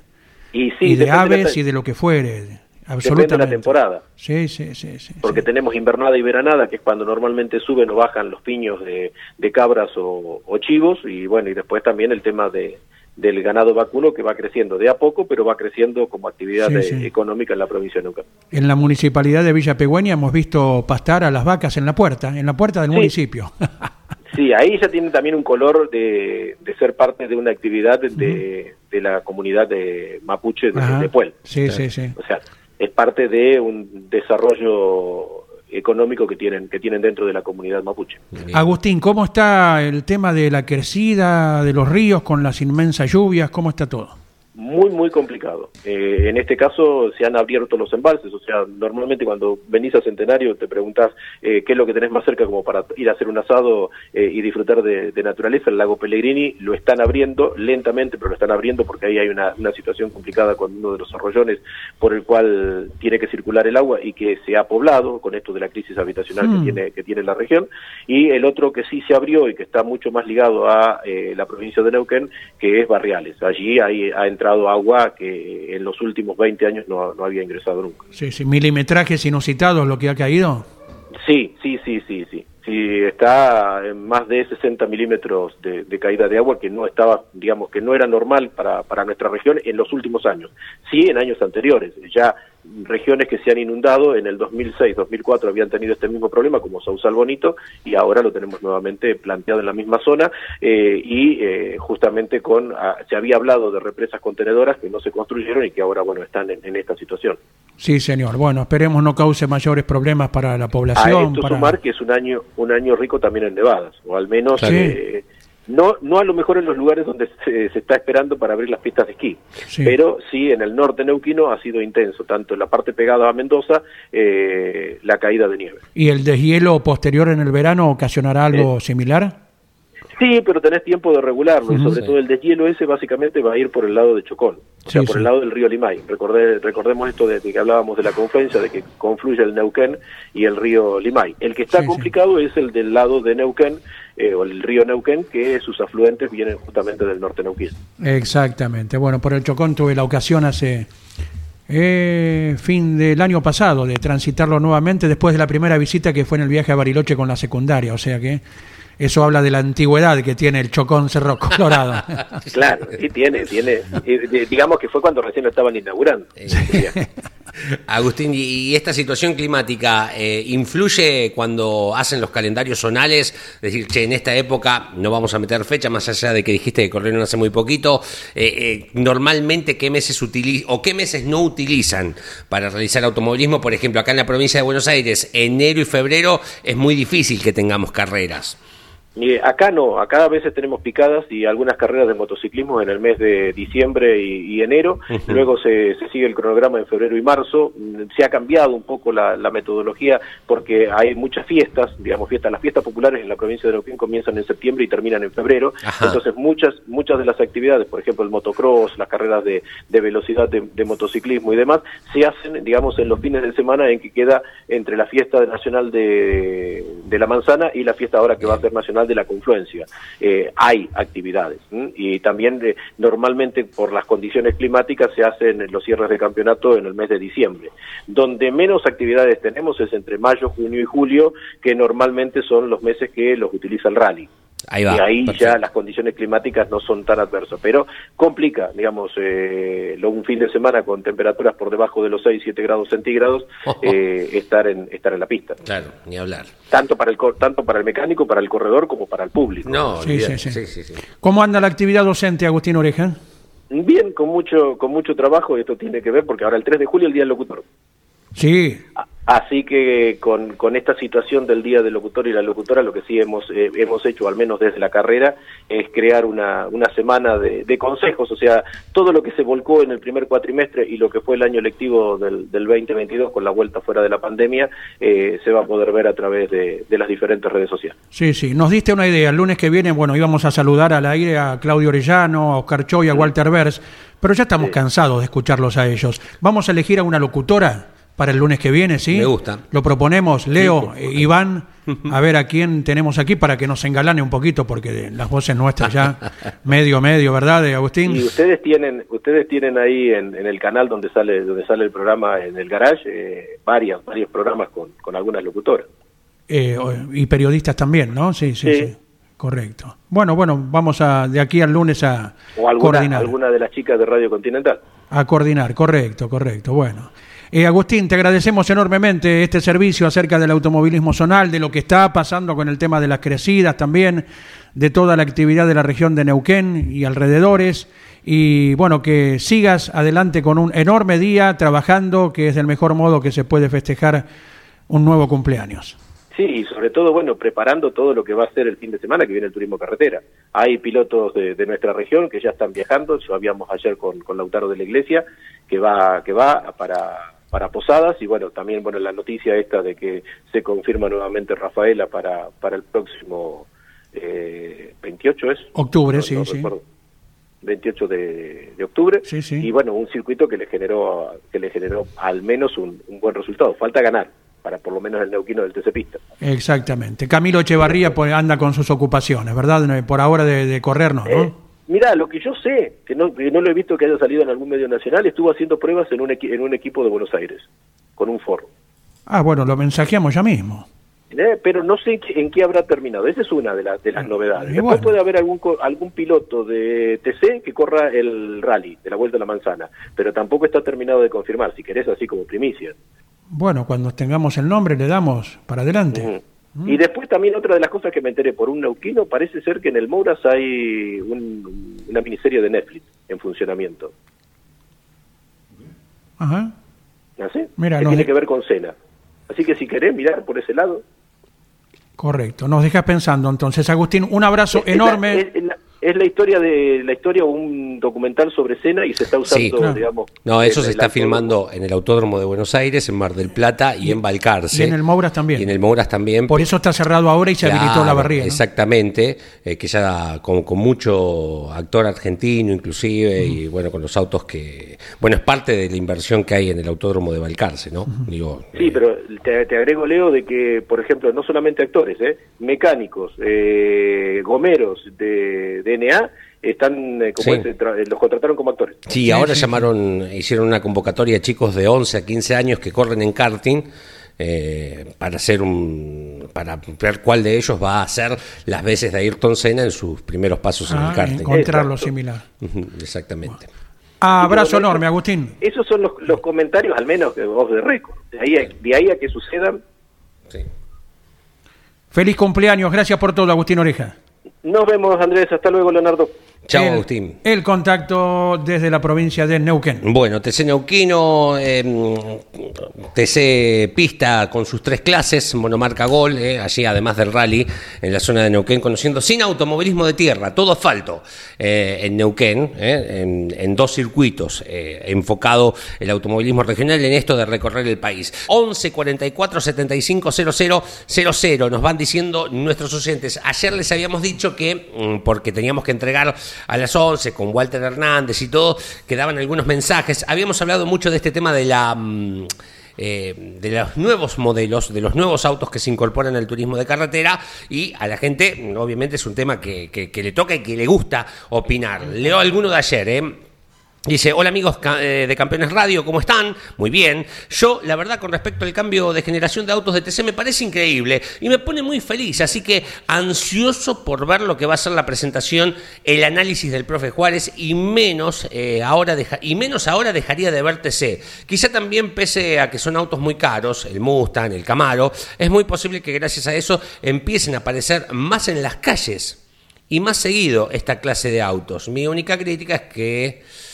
Speaker 3: Y sí,
Speaker 1: y de aves y de lo que fuere.
Speaker 3: Depende
Speaker 1: Absolutamente.
Speaker 3: de la temporada.
Speaker 1: Sí, sí, sí. sí,
Speaker 3: Porque
Speaker 1: sí.
Speaker 3: tenemos invernada y veranada, que es cuando normalmente suben o bajan los piños de, de cabras o, o chivos, y bueno, y después también el tema de, del ganado vacuno que va creciendo de a poco, pero va creciendo como actividad
Speaker 1: Sí, sí.
Speaker 3: económica en la provincia de Neuquén.
Speaker 1: En la municipalidad de Villa Pegüeña hemos visto pastar a las vacas en la puerta, en la puerta del municipio. [LAUGHS]
Speaker 3: Sí, ahí ya tiene también un color de, de ser parte de una actividad de, de la comunidad de mapuche de Puel.
Speaker 1: Sí, sí, sí.
Speaker 3: O sea, es parte de un desarrollo económico que tienen que tienen dentro de la comunidad mapuche.
Speaker 1: Agustín, ¿cómo está el tema de la crecida de los ríos con las inmensas lluvias? ¿Cómo está todo?
Speaker 3: Muy, muy complicado. Eh, en este caso se han abierto los embalses, o sea, normalmente cuando venís a Centenario te preguntás eh, qué es lo que tenés más cerca como para ir a hacer un asado eh, y disfrutar de, de naturaleza. El lago Pellegrini lo están abriendo lentamente, pero lo están abriendo porque ahí hay una, una situación complicada con uno de los arroyones por el cual tiene que circular el agua y que se ha poblado con esto de la crisis habitacional
Speaker 1: Mm.
Speaker 3: que tiene que tiene la región. Y el otro que sí se abrió y que está mucho más ligado a eh, la provincia de Neuquén, que es Barriales. Allí hay, ha entrado agua que en los últimos 20 años no, no había ingresado nunca.
Speaker 1: Sí, sí, milimetrajes inusitados lo que ha caído.
Speaker 3: Sí, sí, sí, sí, sí. Sí, está en más de 60 milímetros de, de caída de agua que no estaba, digamos, que no era normal para, para nuestra región en los últimos años. Sí, en años anteriores. Ya regiones que se han inundado en el 2006, 2004 habían tenido este mismo problema como Sausal Bonito y ahora lo tenemos nuevamente planteado en la misma zona eh, y eh, justamente con ah, se había hablado de represas contenedoras que no se construyeron y que ahora bueno están en, en esta situación.
Speaker 1: Sí, señor. Bueno, esperemos no cause mayores problemas para la
Speaker 3: A
Speaker 1: población.
Speaker 3: esto
Speaker 1: para-
Speaker 3: sumar que es un año un año rico también en nevadas, o al menos eh, no no a lo mejor en los lugares donde se, se está esperando para abrir las pistas de esquí,
Speaker 1: Sí.
Speaker 3: pero sí en el norte neuquino ha sido intenso, tanto en la parte pegada a Mendoza, eh, la caída de nieve.
Speaker 1: ¿Y el deshielo posterior en el verano ocasionará algo similar?
Speaker 3: Sí, pero tenés tiempo de regularlo, y sobre
Speaker 2: Sí.
Speaker 3: todo el deshielo ese básicamente va a ir por el lado de Chocón, o sea,
Speaker 1: Sí,
Speaker 3: por
Speaker 1: sí.
Speaker 3: el lado del río Limay. Recordé, recordemos esto de, de que hablábamos de la confluencia, de que confluye el Neuquén y el río Limay. El que está complicado es el del lado de Neuquén, eh, o el río Neuquén, que sus afluentes vienen justamente del norte neuquén.
Speaker 1: Exactamente. Bueno, por el Chocón tuve la ocasión hace eh, fin del año pasado de transitarlo nuevamente después de la primera visita que fue en el viaje a Bariloche con la secundaria. O sea que eso habla de la antigüedad que tiene el Chocón Cerro [LAUGHS] Colorado.
Speaker 3: Claro, sí tiene, tiene. digamos que fue cuando recién lo estaban inaugurando. [LAUGHS]
Speaker 2: Agustín, ¿y esta situación climática eh, influye cuando hacen los calendarios zonales? Es decir, che, en esta época no vamos a meter fecha, más allá de que dijiste que corrieron hace muy poquito. eh, eh, normalmente, ¿qué meses o qué meses no utilizan para realizar automovilismo? Por ejemplo, acá en la provincia de Buenos Aires, enero y febrero es muy difícil que tengamos carreras.
Speaker 3: Acá no, acá a veces tenemos picadas y algunas carreras de motociclismo en el mes de diciembre y, y enero, luego se, se sigue el cronograma en febrero y marzo, Mm, se ha cambiado un poco la, la metodología porque hay muchas fiestas, digamos fiestas, las fiestas populares en la provincia de Neuquén comienzan en septiembre y terminan en febrero,
Speaker 2: Ajá.
Speaker 3: entonces muchas muchas de las actividades, por ejemplo el motocross, las carreras de, de velocidad de, de motociclismo y demás, se hacen, digamos, en los fines de semana en que queda entre la fiesta nacional de, de la manzana y la fiesta ahora que va a ser nacional de la confluencia. Eh, hay actividades y también eh, normalmente por las condiciones climáticas se hacen los cierres de campeonato en el mes de diciembre. Donde menos actividades tenemos es entre mayo, junio y julio, que normalmente son los meses que los utiliza el rally.
Speaker 2: Ahí va.
Speaker 3: Y ahí
Speaker 2: perfecto.
Speaker 3: ya las condiciones climáticas no son tan adversas, pero complica, digamos, eh, un fin de semana con temperaturas por debajo de los 6, 7 grados centígrados, eh, estar en estar en la pista.
Speaker 2: Claro, ni hablar.
Speaker 3: Tanto para el tanto para el mecánico, para el corredor, como para el público.
Speaker 2: No,
Speaker 1: Sí, sí, sí.
Speaker 2: sí, sí, sí.
Speaker 1: ¿Cómo anda la actividad docente, Agustín Oreja?
Speaker 3: Bien, con mucho con mucho trabajo, y esto tiene que ver porque ahora el 3 de julio es el Día del Locutor.
Speaker 1: Sí,
Speaker 3: A- Así que con, con esta situación del Día del Locutor y la Locutora, lo que sí hemos, eh, hemos hecho, al menos desde la carrera, es crear una, una semana de, de consejos, o sea, todo lo que se volcó en el primer cuatrimestre y lo que fue el año lectivo del, del 2022 con la vuelta fuera de la pandemia, eh, se va a poder ver a través de, de las diferentes redes sociales.
Speaker 1: sí, sí. Nos diste una idea. El lunes que viene, bueno, íbamos a saludar al aire a Claudio Orellano, a Oscar Choy, a Walter Vers, pero ya estamos
Speaker 3: Sí.
Speaker 1: cansados de escucharlos a ellos. Vamos a elegir a una locutora para el lunes que viene, ¿sí?
Speaker 2: Me gusta.
Speaker 1: Lo proponemos, Leo,
Speaker 2: Sí,
Speaker 1: eh, Iván, [LAUGHS] a ver a quién tenemos aquí para que nos engalane un poquito, porque las voces nuestras ya, [LAUGHS] medio, medio, ¿verdad, de Agustín?
Speaker 3: Y ustedes tienen, ustedes tienen ahí en, en el canal donde sale, donde sale el programa en el garage, eh, varias, varios programas con, con algunas locutoras.
Speaker 1: Eh, y periodistas también, ¿no? Sí, sí,
Speaker 3: Sí.
Speaker 1: sí. correcto. Bueno, bueno, vamos a de aquí al lunes a
Speaker 3: O alguna,
Speaker 1: coordinar.
Speaker 3: alguna de las chicas de Radio Continental.
Speaker 1: A coordinar, correcto, correcto. Bueno. Eh, Agustín, te agradecemos enormemente este servicio acerca del automovilismo zonal, de lo que está pasando con el tema de las crecidas también, de toda la actividad de la región de Neuquén y alrededores. Y bueno, que sigas adelante con un enorme día trabajando, que es el mejor modo que se puede festejar un nuevo cumpleaños.
Speaker 3: Sí, y sobre todo, bueno, preparando todo lo que va a ser el fin de semana que viene el turismo carretera. Hay pilotos de, de nuestra región que ya están viajando, lo habíamos ayer con, con Lautaro de la Iglesia, que va, que va para, para Posadas, y bueno, también, bueno, la noticia esta de que se confirma nuevamente Rafaela para, para el próximo eh, 28 es.
Speaker 1: Octubre,
Speaker 3: No-
Speaker 1: sí,
Speaker 3: no
Speaker 1: sí.
Speaker 3: recuerdo. 28 de, de octubre
Speaker 1: Sí, sí.
Speaker 3: y bueno un circuito que le generó que le generó al menos un, un buen resultado falta ganar para por lo menos el neuquino del TC Pista
Speaker 1: Exactamente. Camilo Echevarría pues, anda con sus ocupaciones, ¿verdad? Por ahora de, de correr, no, ¿no?
Speaker 3: Eh, mira, lo que yo sé, que no, que no lo he visto que haya salido en algún medio nacional, estuvo haciendo pruebas en un, equi- en un equipo de Buenos Aires, con un Ford.
Speaker 1: Ah, bueno, lo mensajeamos ya mismo.
Speaker 3: Eh, Pero no sé en qué habrá terminado. Esa es una de, las de las novedades.
Speaker 1: y
Speaker 3: Después puede haber algún, algún piloto de TC que corra el rally de la Vuelta a la Manzana, pero tampoco está terminado de confirmar, si querés, así como primicia.
Speaker 1: Bueno, cuando tengamos el nombre le damos para adelante.
Speaker 3: Y después también otra de las cosas que me enteré por un neuquino, parece ser que en el Mouras hay un- una miniserie de Netflix en funcionamiento.
Speaker 1: Ajá.
Speaker 3: ¿Así?
Speaker 1: Mira,
Speaker 3: que tiene
Speaker 1: de-
Speaker 3: que ver con Cena. Así que si querés mirar por ese lado.
Speaker 1: Correcto. Nos dejas pensando entonces, Agustín. Un abrazo
Speaker 3: Es
Speaker 1: enorme.
Speaker 3: Es, es la, es la historia de la historia un documental sobre Cena y se está usando,
Speaker 2: Sí.
Speaker 1: Claro.
Speaker 3: digamos.
Speaker 2: No, eso se está filmando en el Autódromo de Buenos Aires, en Mar del Plata y, en Balcarce.
Speaker 1: y en el Mouras también.
Speaker 2: Y en el Mouras también.
Speaker 1: Por eso está cerrado ahora y se habilitó la. ¿no?
Speaker 2: Exactamente, eh, que ya con, con mucho actor argentino inclusive y bueno, con los autos que... Bueno, es parte de la inversión que hay en el Autódromo de Balcarce, ¿no? Digo,
Speaker 3: Sí,
Speaker 2: eh,
Speaker 3: pero te, te agrego, Leo, de que, por ejemplo, no solamente actores, ¿eh? mecánicos, gomeros de DNA, están, eh, como
Speaker 2: Sí.
Speaker 3: es, tra- eh, los contrataron como actores.
Speaker 2: Sí, ahora
Speaker 1: sí,
Speaker 2: llamaron, hicieron una convocatoria a chicos de 11 a 15 años que corren en karting eh, para hacer un para ver cuál de ellos va a hacer las veces de Ayrton Senna en sus primeros pasos en
Speaker 1: Ah,
Speaker 2: el karting.
Speaker 1: encontrar lo
Speaker 3: Exacto.
Speaker 1: similar.
Speaker 2: Exactamente.
Speaker 1: Abrazo
Speaker 3: bueno,
Speaker 1: enorme, Agustín.
Speaker 3: Esos son los, los comentarios, al menos, de voz de récord. De ahí, a- de ahí a que sucedan,
Speaker 2: Sí.
Speaker 1: Feliz cumpleaños. Gracias por todo, Agustín Oreja.
Speaker 3: Nos vemos, Andrés. Hasta luego, Leonardo.
Speaker 2: Chao,
Speaker 1: El-
Speaker 2: Agustín.
Speaker 1: El contacto desde la provincia de Neuquén.
Speaker 2: Bueno, TC Neuquino, eh, TC Pista con sus tres clases, monomarca Gol, eh, allí además del rally en la zona de Neuquén, conociendo sin automovilismo de tierra, todo asfalto eh, en Neuquén, eh, en, en dos circuitos, enfocado el automovilismo regional en esto de recorrer el país. 11 44 75 00 00, nos van diciendo nuestros oyentes. Ayer les habíamos dicho que, mm, porque teníamos que entregar a las 11 con Walter Hernández y todo, quedaban algunos mensajes. Habíamos hablado mucho de este tema de la... mm, eh, de los nuevos modelos, de los nuevos autos que se incorporan al turismo de carretera y a la gente, obviamente, es un tema que, que- que le toca y que le gusta opinar. Leo alguno de ayer, ¿eh? Dice, hola amigos eh, de Campeones Radio, ¿cómo están? Muy bien. Yo, la verdad, con respecto al cambio de generación de autos de TC, me parece increíble y me pone muy feliz, así que ansioso por ver lo que va a ser la presentación, el análisis del profe Juárez y menos, eh, ahora, y menos ahora dejaría de ver TC. Quizá también, pese a que son autos muy caros, el Mustang, el Camaro, es muy posible que gracias a eso empiecen a aparecer más en las calles y más seguido esta clase de autos. Mi única crítica es que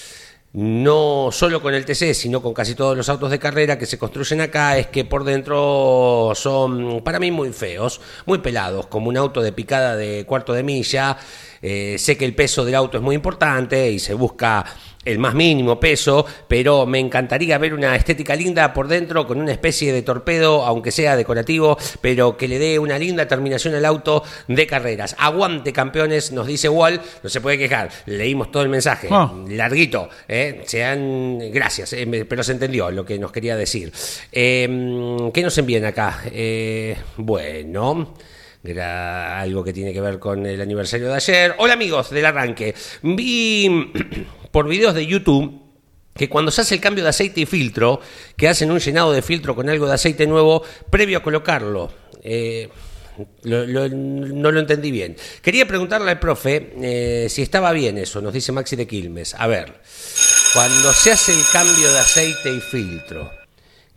Speaker 2: no solo con el TC, sino con casi todos los autos de carrera que se construyen acá, es que por dentro son para mí muy feos, muy pelados, como un auto de picada de cuarto de milla. Eh, sé que el peso del auto es muy importante y se busca el más mínimo peso, pero me encantaría ver una estética linda por dentro con una especie de torpedo, aunque sea decorativo, pero que le dé una linda terminación al auto de carreras. Aguante campeones, nos dice Wall, no se puede quejar, leímos todo el mensaje,
Speaker 1: Ah.
Speaker 2: larguito, ¿eh? sean gracias, eh, pero se entendió lo que nos quería decir. Eh, ¿Qué nos envían acá? Eh, bueno. Gra- algo que tiene que ver con el aniversario de ayer. Hola amigos del arranque. Vi [CLEARS THROAT] por videos de YouTube que cuando se hace el cambio de aceite y filtro, que hacen un llenado de filtro con algo de aceite nuevo previo a colocarlo. Eh, no lo entendí bien. Quería preguntarle al profe eh, si estaba bien eso, nos dice Maxi de Quilmes. A ver, cuando se hace el cambio de aceite y filtro,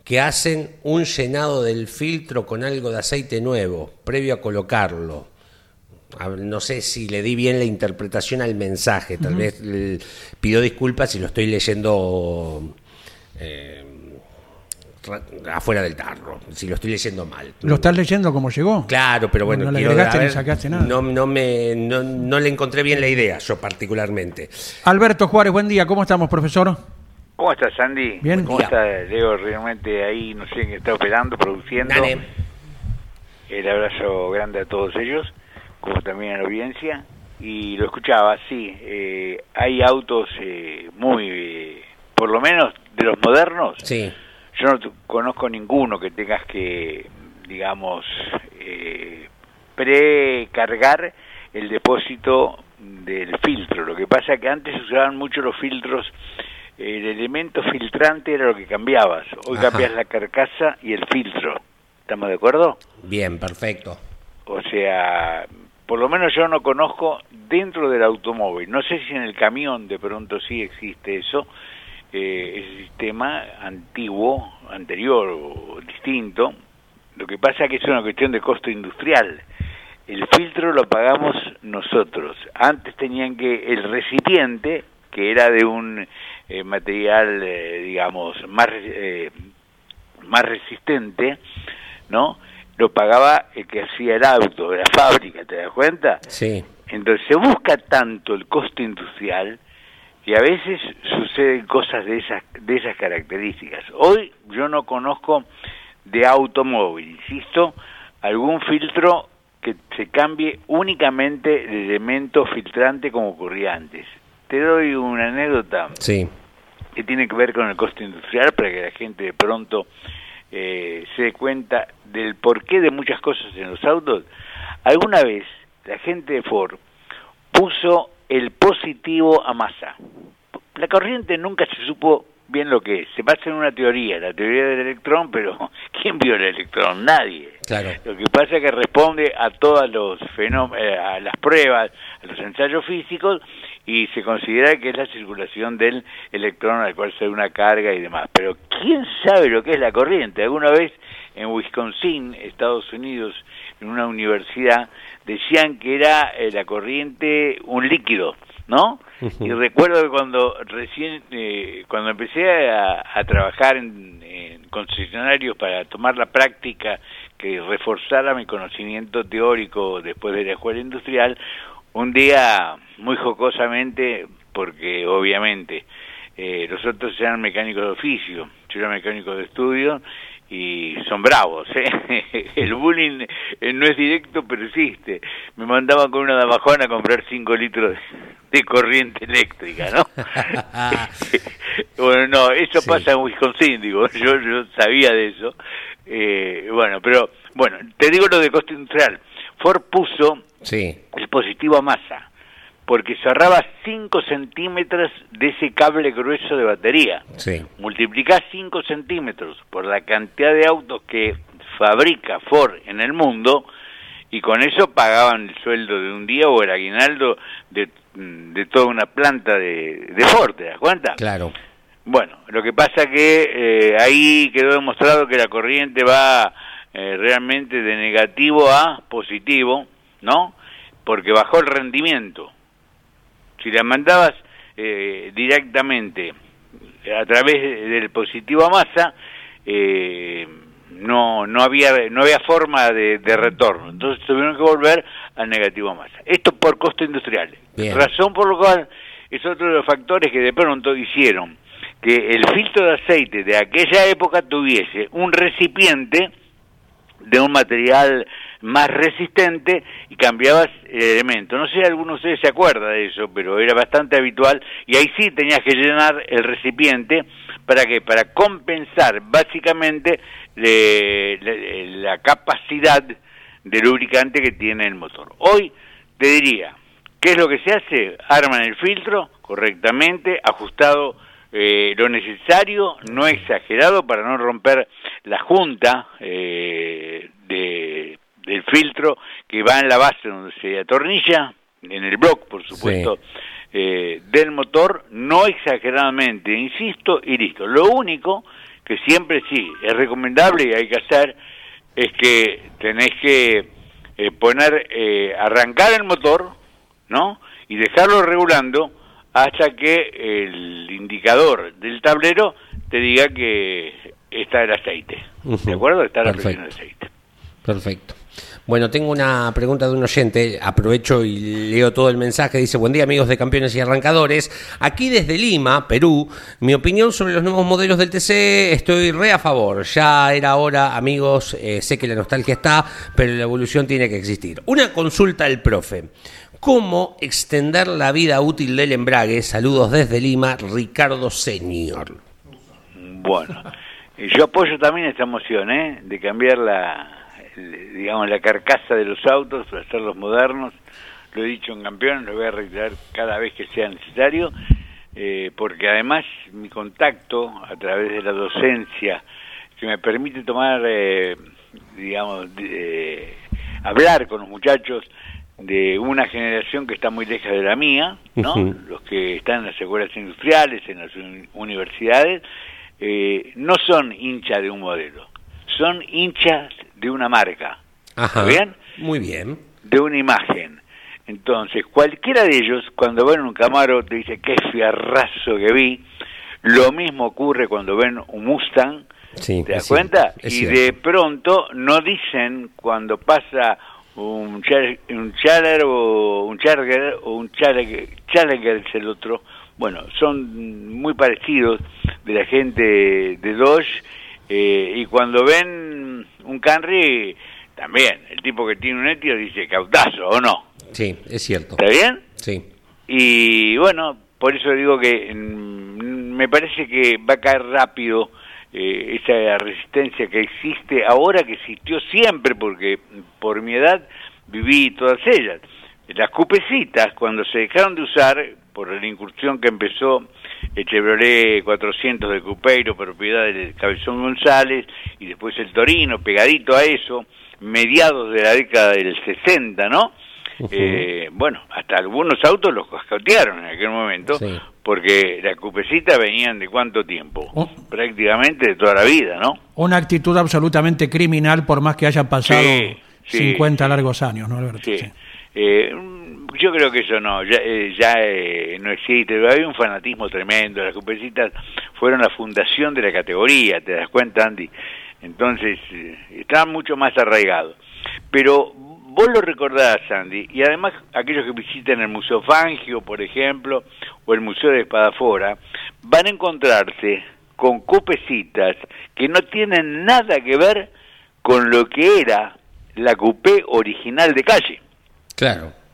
Speaker 2: que hacen un llenado del filtro con algo de aceite nuevo, previo a colocarlo. Ver, No sé si le di bien la interpretación al mensaje, tal vez eh, pido disculpas si lo estoy leyendo eh, ra- afuera del tarro, si lo estoy leyendo mal.
Speaker 1: ¿Lo estás leyendo como llegó?
Speaker 2: Claro, pero bueno,
Speaker 1: No le agregaste
Speaker 2: a
Speaker 1: ni
Speaker 2: ver,
Speaker 1: sacaste nada.
Speaker 2: No, no me, no, no le encontré bien la idea, yo particularmente.
Speaker 1: Alberto Juárez, buen día. ¿Cómo estamos, profesor?
Speaker 4: ¿Cómo estás, Sandy?
Speaker 1: Bien.
Speaker 4: ¿Cómo
Speaker 2: Día.
Speaker 4: está Leo? Realmente ahí, no sé en qué está operando, produciendo.
Speaker 2: Dale.
Speaker 4: El abrazo grande a todos ellos, como también a la audiencia. Y lo escuchaba, sí, eh, hay autos eh, muy, eh, por lo menos de los modernos,
Speaker 2: Sí,
Speaker 4: yo no conozco ninguno que tengas que, digamos, eh, precargar el depósito del filtro. Lo que pasa es que antes usaban mucho los filtros, el elemento filtrante era lo que cambiabas. Hoy
Speaker 2: Ajá.
Speaker 4: cambias la carcasa y el filtro. ¿Estamos de acuerdo?
Speaker 2: bien, perfecto.
Speaker 4: O sea, por lo menos yo no conozco dentro del automóvil. No sé si en el camión de pronto sí existe eso, eh, ese sistema antiguo, anterior o distinto. Lo que pasa es que es una cuestión de costo industrial. El filtro lo pagamos nosotros. Antes tenían que el recipiente, que era de un eh, material, eh, digamos, más, eh, más resistente, ¿no? Lo pagaba el que hacía el auto de la fábrica, ¿te das cuenta?
Speaker 2: Sí,
Speaker 4: Entonces se busca tanto el costo industrial que a veces suceden cosas de esas, de esas características. Hoy yo no conozco de automóvil, insisto, algún filtro que se cambie únicamente el elemento filtrante como ocurría antes. Te doy una anécdota
Speaker 2: sí,
Speaker 4: que tiene que ver con el costo industrial para que la gente de pronto eh, se dé cuenta del porqué de muchas cosas en los autos. Alguna vez la gente de Ford puso el positivo a masa. La corriente nunca se supo bien lo que es. Se basa en una teoría, la teoría del electrón, pero [LAUGHS] ¿quién vio el electrón? Nadie.
Speaker 2: claro.
Speaker 4: Lo que pasa es que responde a todos los fenómenos, a las pruebas, a los ensayos físicos y se considera que es la circulación del electrón al cual se da una carga y demás. Pero ¿quién sabe lo que es la corriente? Alguna vez en Wisconsin, Estados Unidos, en una universidad, decían que era eh, la corriente un líquido, ¿no? Y recuerdo que cuando recién, eh, cuando empecé a, a trabajar en, en concesionarios para tomar la práctica que reforzara mi conocimiento teórico después de la escuela industrial, un día muy jocosamente, porque obviamente eh, los otros eran mecánicos de oficio, yo era mecánico de estudio y son bravos, ¿eh? [LAUGHS] el bullying eh, no es directo pero existe, me mandaban con una damajona a comprar 5 litros de, corriente eléctrica, ¿no? [LAUGHS] bueno, no, eso
Speaker 2: Sí.
Speaker 4: pasa en Wisconsin, digo, [LAUGHS] yo, yo sabía de eso, eh, bueno, pero, bueno, te digo lo de costo industrial, Ford puso
Speaker 2: Sí,
Speaker 4: el positivo a masa, porque se ahorraba 5 centímetros de ese cable grueso de batería.
Speaker 2: sí,
Speaker 4: Multiplicás 5 centímetros por la cantidad de autos que fabrica Ford en el mundo y con eso pagaban el sueldo de un día o el aguinaldo de, de toda una planta de, de Ford, ¿te das cuenta?
Speaker 2: claro.
Speaker 4: Bueno, lo que pasa que eh, ahí quedó demostrado que la corriente va eh, realmente de negativo a positivo, ¿no? Porque bajó el rendimiento. Si la mandabas eh, directamente a través del positivo a masa, eh, no no había no había forma de, de retorno. Entonces tuvieron que volver al negativo a masa. Esto por costo industrial.
Speaker 2: Bien.
Speaker 4: Razón por lo cual es otro de los factores que de pronto hicieron que el filtro de aceite de aquella época tuviese un recipiente de un material más resistente y cambiabas el elemento. No sé si se acuerda de eso, pero era bastante habitual y ahí sí tenías que llenar el recipiente para que para compensar básicamente le- le- la capacidad de lubricante que tiene el motor. Hoy te diría, ¿qué es lo que se hace? Arman el filtro correctamente, ajustado eh, lo necesario, no exagerado para no romper la junta eh, de, el filtro que va en la base donde se atornilla, en el block, por supuesto, eh, del motor, no exageradamente, insisto, y listo. Lo único que siempre sí es recomendable y hay que hacer es que tenés que eh, poner, eh, arrancar el motor, ¿no? Y dejarlo regulando hasta que el indicador del tablero te diga que está el aceite. ¿De acuerdo? Está la presión del aceite.
Speaker 2: Perfecto. Bueno, tengo una pregunta de un oyente, aprovecho y leo todo el mensaje, dice, buen día amigos de campeones y arrancadores, aquí desde Lima, Perú, mi opinión sobre los nuevos modelos del TC, estoy re a favor, ya era hora amigos, eh, sé que la nostalgia está, pero la evolución tiene que existir. Una consulta al profe, ¿cómo extender la vida útil del embrague? Saludos desde Lima, Ricardo Señor.
Speaker 4: Bueno, yo apoyo también esta moción, ¿eh? De cambiar la digamos, la carcasa de los autos para hacerlos modernos. Lo he dicho en campeón, lo voy a reiterar cada vez que sea necesario, eh, porque además mi contacto a través de la docencia, que me permite tomar, eh, digamos, hablar con los muchachos de una generación que está muy lejos de la mía, ¿no? Los que están en las escuelas industriales, en las universidades, eh, no son hinchas de un modelo, son hinchas de una marca.
Speaker 2: Ajá, bien? Muy bien.
Speaker 4: De una imagen. Entonces, cualquiera de ellos, cuando ven un Camaro, te dice, qué fiarrazo que vi. Lo mismo ocurre cuando ven un Mustang, ¿te das cuenta? y de pronto no dicen cuando pasa un, un Challenger o un Charger o un Challenger, Challenger es el otro. Bueno, son muy parecidos de la gente de Dodge eh, y cuando ven un Camry, también, el tipo que tiene un etio dice cautazo, ¿o no?
Speaker 2: Sí, es cierto.
Speaker 4: ¿Está bien?
Speaker 2: Sí.
Speaker 4: Y bueno, por eso digo que mm, me parece que va a caer rápido eh, esa resistencia que existe ahora, que existió siempre, porque por mi edad viví todas ellas. Las cupecitas, cuando se dejaron de usar, por la incursión que empezó el Chevrolet 400 de Cupeiro, propiedad del Cabezón González, y después el Torino, pegadito a eso, mediados de la década del 60, ¿no? eh, bueno, hasta algunos autos los cascotearon en aquel momento, porque la cupecita venían de cuánto tiempo, oh. prácticamente de toda la vida, ¿no?
Speaker 1: Una actitud absolutamente criminal por más que hayan pasado 50 largos años, ¿no, Alberto?
Speaker 4: Sí. Eh, yo creo que eso no, ya, eh, ya eh, no existe, hay un fanatismo tremendo, las cupecitas fueron la fundación de la categoría, ¿te das cuenta, Andy? Entonces, eh, están mucho más arraigados. Pero vos lo recordás, Andy, y además aquellos que visiten el Museo Fangio, por ejemplo, o el Museo de Espadafora, van a encontrarse con cupecitas que no tienen nada que ver con lo que era la cupé original de calle.
Speaker 2: Claro.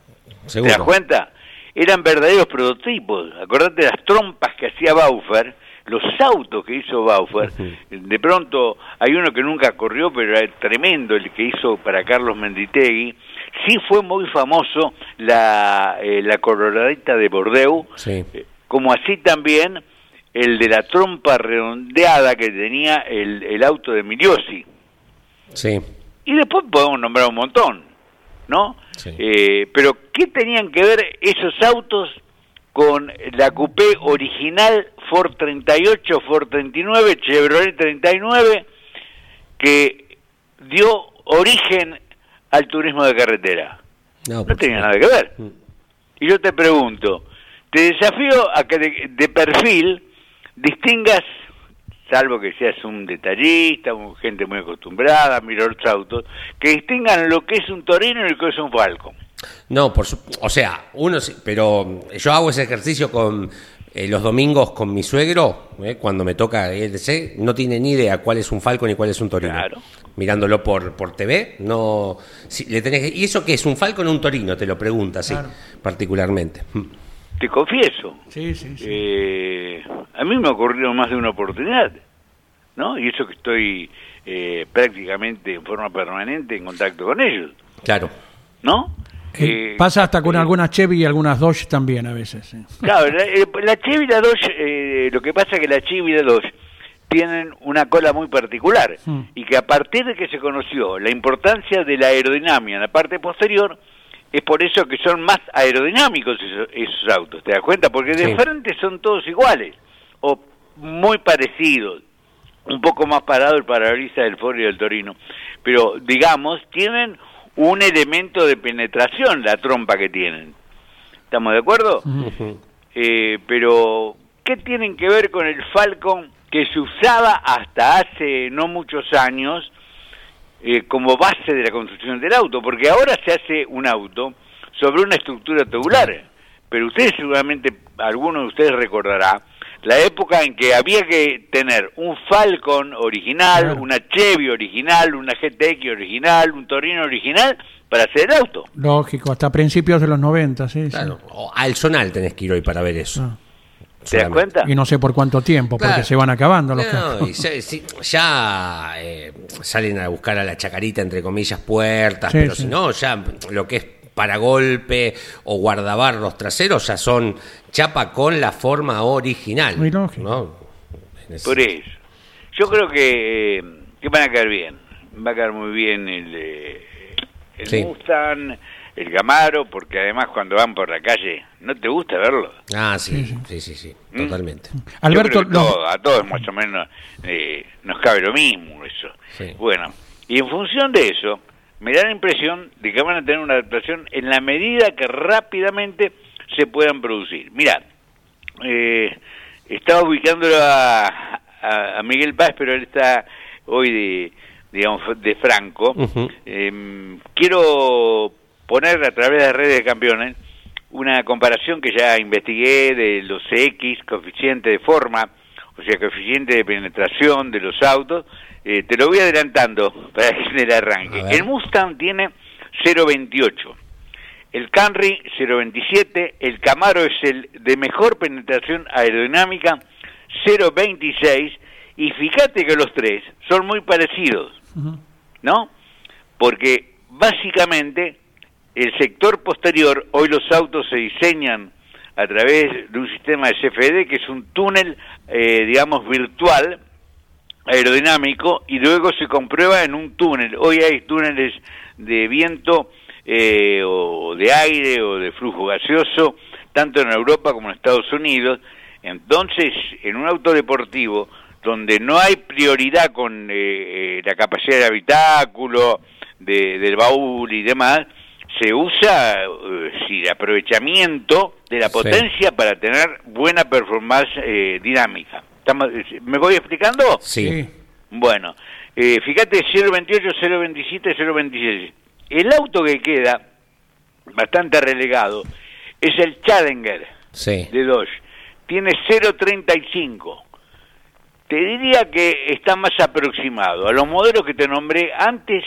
Speaker 4: ¿Te das cuenta? Eran verdaderos prototipos. Acordate de las trompas que hacía Baufer, los autos que hizo Baufer. De pronto hay uno que nunca corrió, pero era tremendo el que hizo para Carlos Menditegui. Sí fue muy famoso la, eh, la coloradita de Bordeaux, eh, como así también el de la trompa redondeada que tenía el, el auto de Miliosi.
Speaker 2: Sí.
Speaker 4: Y después podemos nombrar un montón. ¿No? Eh, pero ¿qué tenían que ver esos autos con la coupé original Ford 38, Ford 39, Chevrolet 39, que dio origen al turismo de carretera? No, tenía nada que ver. Mm. Y yo te pregunto, te desafío a que de perfil distingas salvo que seas un detallista, gente muy acostumbrada a mirar los autos, que distingan lo que es un Torino y lo que es un Falcon.
Speaker 2: No, por o sea, uno, pero yo hago ese ejercicio con eh, los domingos con mi suegro, eh, cuando me toca EDC, no tiene ni idea cuál es un Falcon y cuál es un Torino. Claro. Mirándolo por, por TV, no. Si, le tenés ¿Y eso qué es? ¿Un Falcon o un Torino? Te lo pregunta, sí, particularmente.
Speaker 4: Te confieso. Sí, sí, sí. Eh, a mí me ha ocurrido más de una oportunidad, ¿no? Y eso que estoy eh, prácticamente en forma permanente en contacto con ellos.
Speaker 2: Claro.
Speaker 4: ¿No?
Speaker 1: Eh, pasa hasta con algunas Chevy y algunas Dodge también a veces.
Speaker 4: Claro, la, Chevy y la Dodge, lo que pasa es que la Chevy y la Dodge tienen una cola muy particular
Speaker 1: Mm.
Speaker 4: y que a partir de que se conoció la importancia de la aerodinámica en la parte posterior, es por eso que son más aerodinámicos esos, esos autos, ¿te das cuenta? Porque de
Speaker 2: Sí.
Speaker 4: frente son todos iguales o muy parecidos, un poco más parado el parabrisas del Ford y del Torino, pero digamos, tienen un elemento de penetración la trompa que tienen. ¿Estamos de acuerdo? Eh, pero, ¿qué tienen que ver con el Falcon que se usaba hasta hace no muchos años eh, como base de la construcción del auto? Porque ahora se hace un auto sobre una estructura tubular, pero ustedes seguramente, alguno de ustedes recordará, la época en que había que tener un Falcon original,
Speaker 1: Claro.
Speaker 4: una Chevy original, una GTX original, un Torino original para hacer el auto.
Speaker 1: Lógico, hasta principios de los 90, sí. sí.
Speaker 2: Claro. O al Sonal tenés que ir hoy para ver eso.
Speaker 1: Ah.
Speaker 4: ¿Te das cuenta?
Speaker 1: Y no sé por cuánto tiempo, porque se van acabando los
Speaker 2: No, y se- ya eh, salen a buscar a la chacarita, entre comillas, puertas,
Speaker 1: Sí,
Speaker 2: pero
Speaker 1: sí.
Speaker 2: si no, ya lo que es paragolpe o guardabarros traseros ya son chapa con la forma original.
Speaker 1: Muy lógico.
Speaker 2: ¿no? En ese-
Speaker 4: Por eso. Yo creo que, eh, que van a caer bien. Va a caer muy bien el, eh, el
Speaker 2: Sí.
Speaker 4: Mustang, el Camaro, porque además cuando van por la calle, ¿no te gusta verlo?
Speaker 2: Ah, sí, sí, sí, sí,
Speaker 4: ¿Mm?
Speaker 2: totalmente.
Speaker 1: Alberto,
Speaker 4: Yo creo que
Speaker 1: los-
Speaker 4: todo- a todos más o menos eh, nos cabe lo mismo eso.
Speaker 2: Sí.
Speaker 4: Bueno, y en función de eso, me da la impresión de que van a tener una adaptación en la medida que rápidamente se puedan producir. Mirad, eh, estaba ubicándolo a, a- a Miguel Paz, pero él está hoy de, digamos, de Franco. Eh, quiero poner a través de redes de campeones una comparación que ya investigué de los CX, coeficiente de forma, o sea, coeficiente de penetración de los autos. Eh, te lo voy adelantando [LAUGHS] para que en el arranque. El Mustang tiene 0.28. El Camry 0.27, el Camaro es el de mejor penetración aerodinámica 0.26 y fíjate que los tres son muy parecidos. ¿no? Porque básicamente el sector posterior, hoy los autos se diseñan a través de un sistema de CFD que es un túnel, eh, digamos, virtual, aerodinámico, y luego se comprueba en un túnel. Hoy hay túneles de viento eh, o de aire o de flujo gaseoso, tanto en Europa como en Estados Unidos. Entonces, en un auto deportivo, donde no hay prioridad con eh, eh, la capacidad del habitáculo, de- del baúl y demás, se usa eh, sí, el aprovechamiento de la
Speaker 2: Sí.
Speaker 4: potencia para tener buena performance eh, dinámica. ¿Estamos- ¿Me voy explicando?
Speaker 2: Sí.
Speaker 4: Bueno, eh, fíjate 028, 027, 026. El auto que queda bastante relegado es el Challenger
Speaker 2: Sí.
Speaker 4: de Dodge. Tiene 035. Te diría que está más aproximado a los modelos que te nombré antes,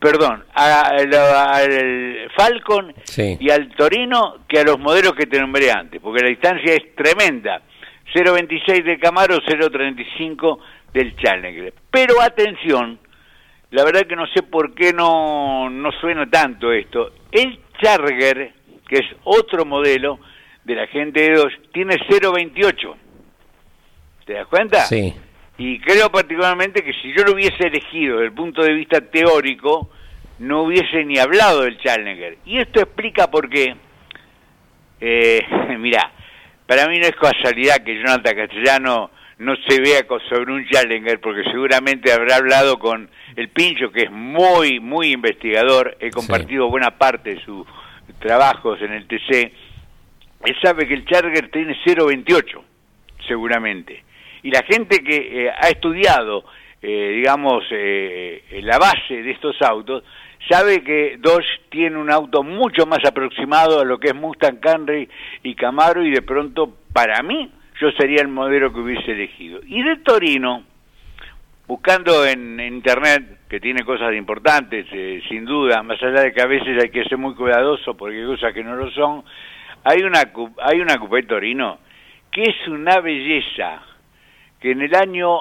Speaker 4: perdón, a- a- al Falcon
Speaker 2: Sí.
Speaker 4: y al Torino que a los modelos que te nombré antes, porque la distancia es tremenda. 0.26 del Camaro, 0.35 del Challenger. Pero atención, la verdad que no sé por qué no, no suena tanto esto. El Charger, que es otro modelo de la gente de Dodge, tiene 0.28. ¿Te das cuenta?
Speaker 2: Sí.
Speaker 4: Y creo particularmente que si yo lo hubiese elegido desde el punto de vista teórico, no hubiese ni hablado del Challenger. Y esto explica por qué. Eh, [LAUGHS] mira, para mí no es casualidad que Jonathan Castellano no se vea sobre un Challenger, porque seguramente habrá hablado con el Pincho, que es muy, muy investigador. He compartido buena parte de sus trabajos en el TC. Él sabe que el Challenger tiene 0.28, seguramente. Y la gente que eh, ha estudiado, eh, digamos, eh, la base de estos autos, sabe que Dodge tiene un auto mucho más aproximado a lo que es Mustang, Camry y Camaro, y de pronto, para mí, yo sería el modelo que hubiese elegido. Y de Torino, buscando en, internet, que tiene cosas importantes, eh, sin duda, más allá de que a veces hay que ser muy cuidadoso porque hay cosas que no lo son, hay una, hay una Coupé Torino que es una belleza, que en el año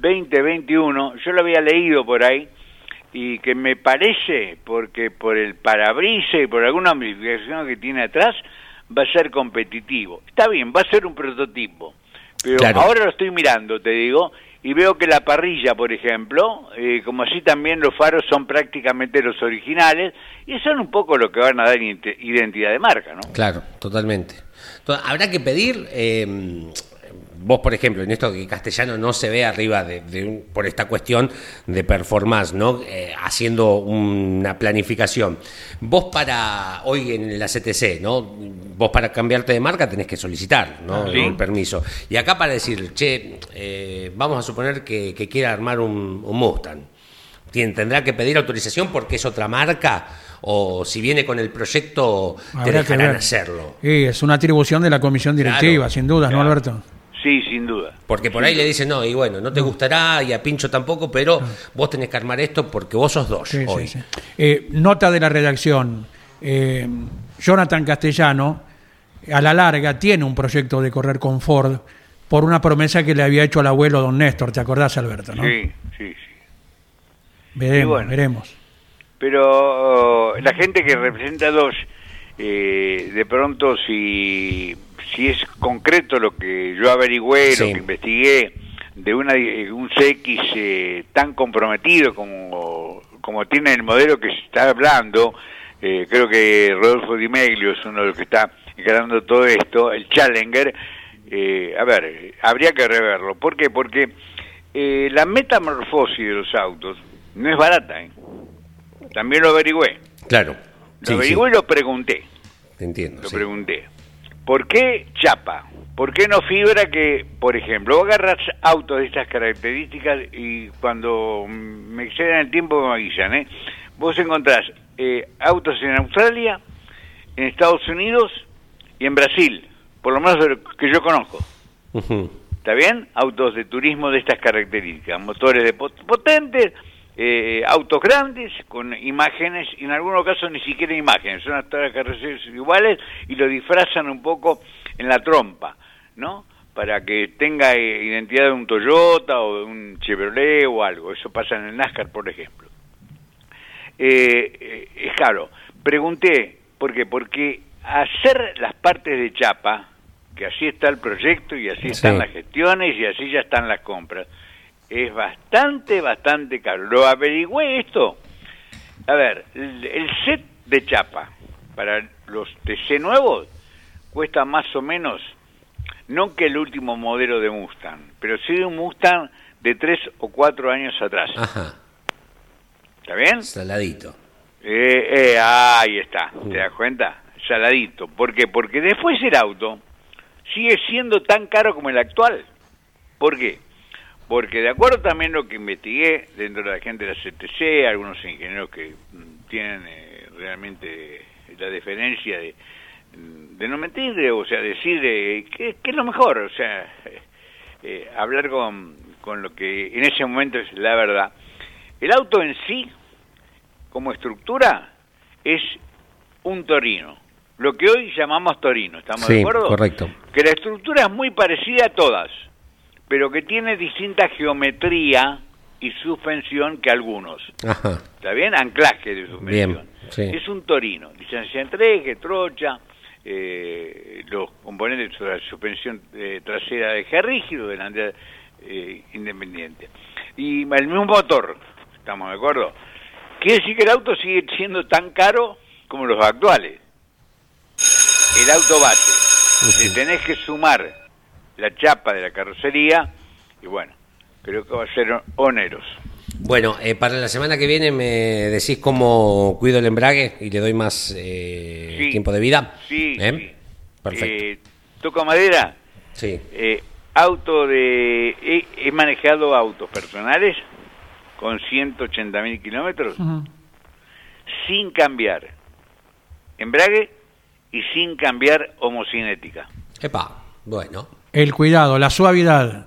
Speaker 4: 2021, yo lo había leído por ahí, y que me parece, porque por el parabrisas y por alguna modificación que tiene atrás, va a ser competitivo. Está bien, va a ser un prototipo, Pero
Speaker 2: Claro.
Speaker 4: ahora lo estoy mirando, te digo, y veo que la parrilla, por ejemplo, eh, como así también los faros son prácticamente los originales, y son un poco lo que van a dar ident- identidad de marca, ¿no?
Speaker 2: Claro, totalmente. Entonces, habrá que pedir, eh, vos por ejemplo, en esto que castellano no se ve arriba de, de un- por esta cuestión de performance, ¿no? Eh, haciendo una planificación. Vos para, hoy en la CTC, ¿no? Vos para cambiarte de marca tenés que solicitar, ¿no?
Speaker 4: Sí.
Speaker 2: El permiso. Y acá para decir, che, eh, vamos a suponer que, que quiera armar un, un Mustang. Tien- ¿Tendrá que pedir autorización porque es otra marca? O si viene con el proyecto, te
Speaker 1: Habrá que
Speaker 2: dejarán
Speaker 1: ver.
Speaker 2: hacerlo.
Speaker 1: Sí, es una atribución de la comisión directiva,
Speaker 2: Claro,
Speaker 1: sin dudas, ¿no,
Speaker 2: claro.
Speaker 1: Alberto?
Speaker 4: Sí, sin duda.
Speaker 2: Porque por ahí le dicen, no, y bueno, no te gustará, y a Pincho tampoco, pero vos tenés que armar esto porque vos sos dos
Speaker 1: Sí, sí,
Speaker 2: hoy.
Speaker 1: sí. Eh, nota de la redacción. eh, Jonathan Castellano, a la larga, tiene un proyecto de correr con Ford por una promesa que le había hecho al abuelo don Néstor, ¿te acordás, Alberto? ¿no?
Speaker 4: Sí, sí, sí.
Speaker 1: Veremos,
Speaker 4: bueno.
Speaker 1: veremos.
Speaker 4: Pero oh, la gente que representa a dos, eh, de pronto si, si es concreto lo que yo averigüé,
Speaker 2: Sí.
Speaker 4: lo que investigué, de una, eh, un CX eh, tan comprometido como, como tiene el modelo que se está hablando, eh, creo que Rodolfo Di Meglio es uno de los que está encarando todo esto, el Challenger, eh, a ver, habría que reverlo. ¿Por qué? Porque eh, la metamorfosis de los autos no es barata, ¿eh? También lo averigüé.
Speaker 2: Claro.
Speaker 4: Lo
Speaker 2: Sí,
Speaker 4: averigüé y lo pregunté.
Speaker 2: Te entiendo.
Speaker 4: Lo
Speaker 2: sí.
Speaker 4: pregunté. ¿Por qué chapa? ¿Por qué no fibra que, por ejemplo, vos agarras autos de estas características y cuando me exceden el tiempo me avisan, ¿eh? Vos encontrás eh, autos en Australia, en Estados Unidos y en Brasil, por lo menos que yo conozco. ¿Está bien? Autos de turismo de estas características, motores de pot- potentes, eh, autos grandes, con imágenes, y en algunos casos ni siquiera imágenes, son hasta las carrocerías iguales y lo disfrazan un poco en la trompa, ¿no? Para que tenga eh, identidad de un Toyota o de un Chevrolet o algo. Eso pasa en el NASCAR, por ejemplo. Eh, eh, es caro. Pregunté, ¿por qué? Porque hacer las partes de chapa, que así está el proyecto y así están las gestiones y así ya están las compras, es bastante, bastante caro. Lo averigüé esto. A ver, el, set de chapa para los TC nuevos cuesta más o menos, no que el último modelo de Mustang, pero sí de un Mustang de tres o cuatro años atrás.
Speaker 2: Ajá.
Speaker 4: ¿Está bien?
Speaker 2: Saladito.
Speaker 4: Eh, eh, ahí está, ¿te das cuenta? Saladito. ¿Por qué? Porque después el auto sigue siendo tan caro como el actual. ¿Por qué? Porque de acuerdo también lo que investigué dentro de la gente de la CTC, algunos ingenieros que mm, tienen eh, realmente la deferencia de, mm, de no mentir, o sea, decir eh, qué qué es lo mejor, o sea, eh, eh, hablar con, con lo que en ese momento es la verdad. El auto en sí, como estructura, es un torino. Lo que hoy llamamos torino, ¿estamos de acuerdo?
Speaker 2: correcto.
Speaker 4: Que la estructura es muy parecida a todas, pero que tiene distinta geometría y suspensión que algunos.
Speaker 2: Ajá.
Speaker 4: ¿Está bien? Anclaje de suspensión.
Speaker 2: Bien, sí.
Speaker 4: Es un torino. Licencia en eje, trocha, eh, los componentes de la suspensión eh, trasera de eje rígido, delantera eh, independiente. Y el mismo motor, ¿estamos de acuerdo? Quiere decir que el auto sigue siendo tan caro como los actuales. El auto base. Le tenés que sumar la chapa de la carrocería y bueno, creo que va a ser oneros.
Speaker 2: Bueno, eh, para la semana que viene me decís cómo cuido el embrague y le doy más eh,
Speaker 4: Sí.
Speaker 2: tiempo de vida.
Speaker 4: Sí,
Speaker 2: ¿Eh?
Speaker 4: sí.
Speaker 2: Perfecto.
Speaker 4: Eh, toco madera.
Speaker 2: sí.
Speaker 4: Eh, auto de... He, he manejado autos personales con 180 mil kilómetros sin cambiar embrague y sin cambiar homocinética.
Speaker 2: Epa, bueno.
Speaker 1: El cuidado, la suavidad.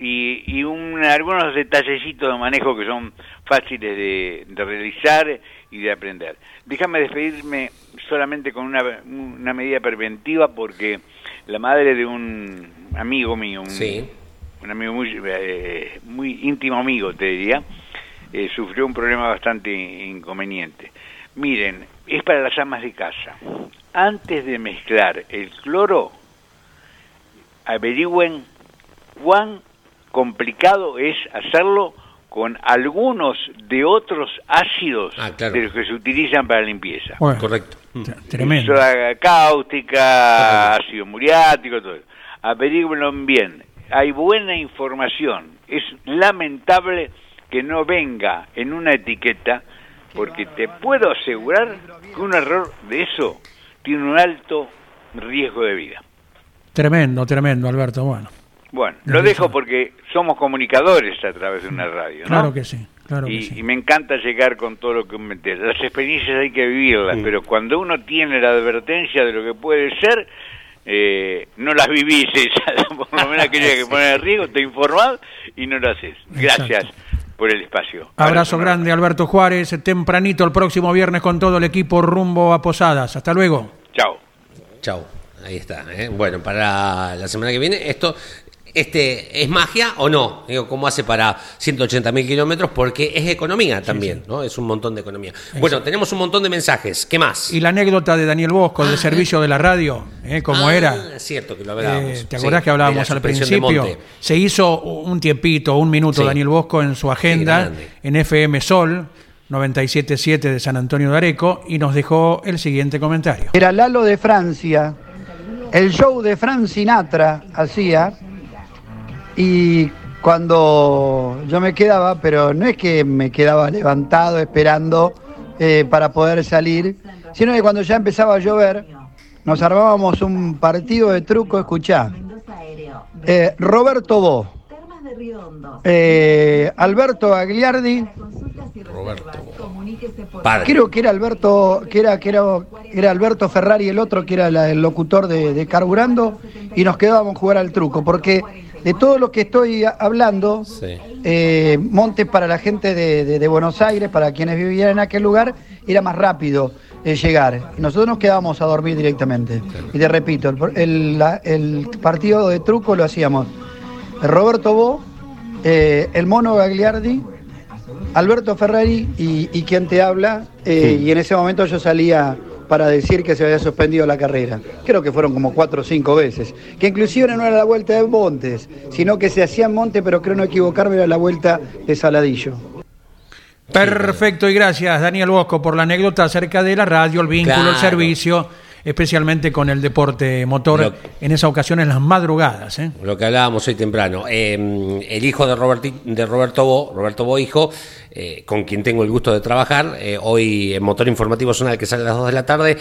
Speaker 4: Y, y un- algunos detallecitos de manejo que son fáciles de, de realizar y de aprender. Déjame despedirme solamente con una, una medida preventiva porque la madre de un amigo mío, un,
Speaker 2: Sí.
Speaker 4: un amigo muy, eh, muy íntimo amigo, te diría, eh, sufrió un problema bastante inconveniente. Miren, es para las amas de casa. Antes de mezclar el cloro, averigüen cuán complicado es hacerlo con algunos de otros ácidos
Speaker 2: Ah, claro.
Speaker 4: de los que se utilizan para limpieza.
Speaker 1: Bueno,
Speaker 2: Correcto. Mm.
Speaker 1: Tremendo.
Speaker 4: Soda cáustica, ácido muriático, todo eso. Averígüenlo bien. Hay buena información. Es lamentable que no venga en una etiqueta, porque te puedo asegurar que un error de eso tiene un alto riesgo de vida.
Speaker 1: Tremendo, tremendo, Alberto. Bueno,
Speaker 4: Bueno, lo dejo porque somos comunicadores a través de una radio, ¿no?
Speaker 1: claro que sí, claro que sí.
Speaker 4: y me encanta llegar con todo lo que me. Las experiencias hay que vivirlas, pero cuando uno tiene la advertencia de lo que puede ser, eh, no las vivís esas, [LAUGHS] por lo menos aquella que [LAUGHS] pone en riesgo, te informás y no lo haces. Gracias por el espacio.
Speaker 1: Abrazo grande, Alberto Juárez. Tempranito el próximo viernes con todo el equipo rumbo a Posadas. Hasta luego.
Speaker 4: Chao.
Speaker 2: Chau. Ahí está. ¿eh? Bueno, para la semana que viene, esto. Este, ¿Es magia o no? Digo, ¿Cómo hace para 180 mil kilómetros? Porque es economía también, ¿no? Es un montón de economía. Bueno, tenemos un montón de mensajes. ¿Qué más?
Speaker 1: Y la anécdota de Daniel Bosco, del servicio de la radio, ¿eh? como
Speaker 2: Ah,
Speaker 1: era.
Speaker 2: Es cierto que lo hablábamos.
Speaker 1: Eh, ¿Te
Speaker 2: Sí,
Speaker 1: acordás que hablábamos al principio? Se hizo un tiempito, un minuto,
Speaker 2: Sí.
Speaker 1: Daniel Bosco en su agenda en FM Sol 977 de San Antonio de Areco y nos dejó el siguiente comentario.
Speaker 5: Era Lalo de Francia, el show de Frank Sinatra hacía, y cuando yo me quedaba, pero no es que me quedaba levantado esperando eh, para poder salir, sino que cuando ya empezaba a llover, nos armábamos un partido de truco, escuchá. Eh, Roberto Bo, eh, Alberto Agliardi,
Speaker 2: Roberto. Padre.
Speaker 5: Creo que era Alberto, que era, que era, era Alberto Ferrari el otro, que era la- el locutor de, de Carburando, y nos quedábamos a jugar al truco, porque de todo lo que estoy hablando,
Speaker 2: Sí.
Speaker 5: eh, Montes para la gente de, de- de Buenos Aires, para quienes vivían en aquel lugar, era más rápido eh, llegar. Y nosotros nos quedábamos a dormir directamente. Y te repito, el, el- la- el partido de truco lo hacíamos Roberto Bo, eh, el mono Gagliardi, Alberto Ferrari y, y quien te habla, eh, y en ese momento yo salía para decir que se había suspendido la carrera. Creo que fueron como cuatro o cinco veces. Que inclusive no era la vuelta de Montes, sino que se hacía en Monte, pero creo no equivocarme, era la vuelta de Saladillo.
Speaker 1: Perfecto y gracias Daniel Bosco por la anécdota acerca de la radio, el vínculo, el servicio, especialmente con el deporte motor,
Speaker 2: Lo-
Speaker 1: en esa ocasión en las madrugadas. ¿eh?
Speaker 2: Lo que hablábamos hoy temprano. Eh, el hijo de, Roberti- de Roberto Bo, Roberto Bo hijo, eh, con quien tengo el gusto de trabajar, hoy en Motor Informativo Zonal, que sale a las 2 de la tarde,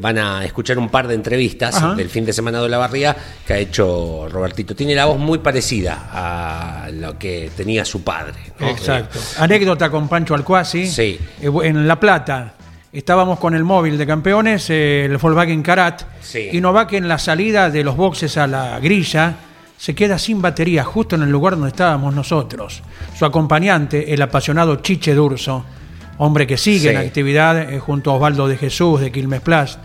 Speaker 2: van a escuchar un par de entrevistas
Speaker 1: Ajá.
Speaker 2: del fin de semana de la barría que ha hecho Robertito. Tiene la voz muy parecida a lo que tenía su padre. ¿no?
Speaker 1: Exacto. Anécdota con Pancho Alcuasi.
Speaker 2: Sí.
Speaker 1: En La Plata. Estábamos con el móvil de campeones, eh, el Volkswagen Karat,
Speaker 2: Sí.
Speaker 1: y Novak en la salida de los boxes a la grilla se queda sin batería justo en el lugar donde estábamos nosotros. Su acompañante, el apasionado Chiche Durso, hombre que sigue
Speaker 2: Sí.
Speaker 1: en actividad eh, junto a Osvaldo de Jesús de Quilmes Plus,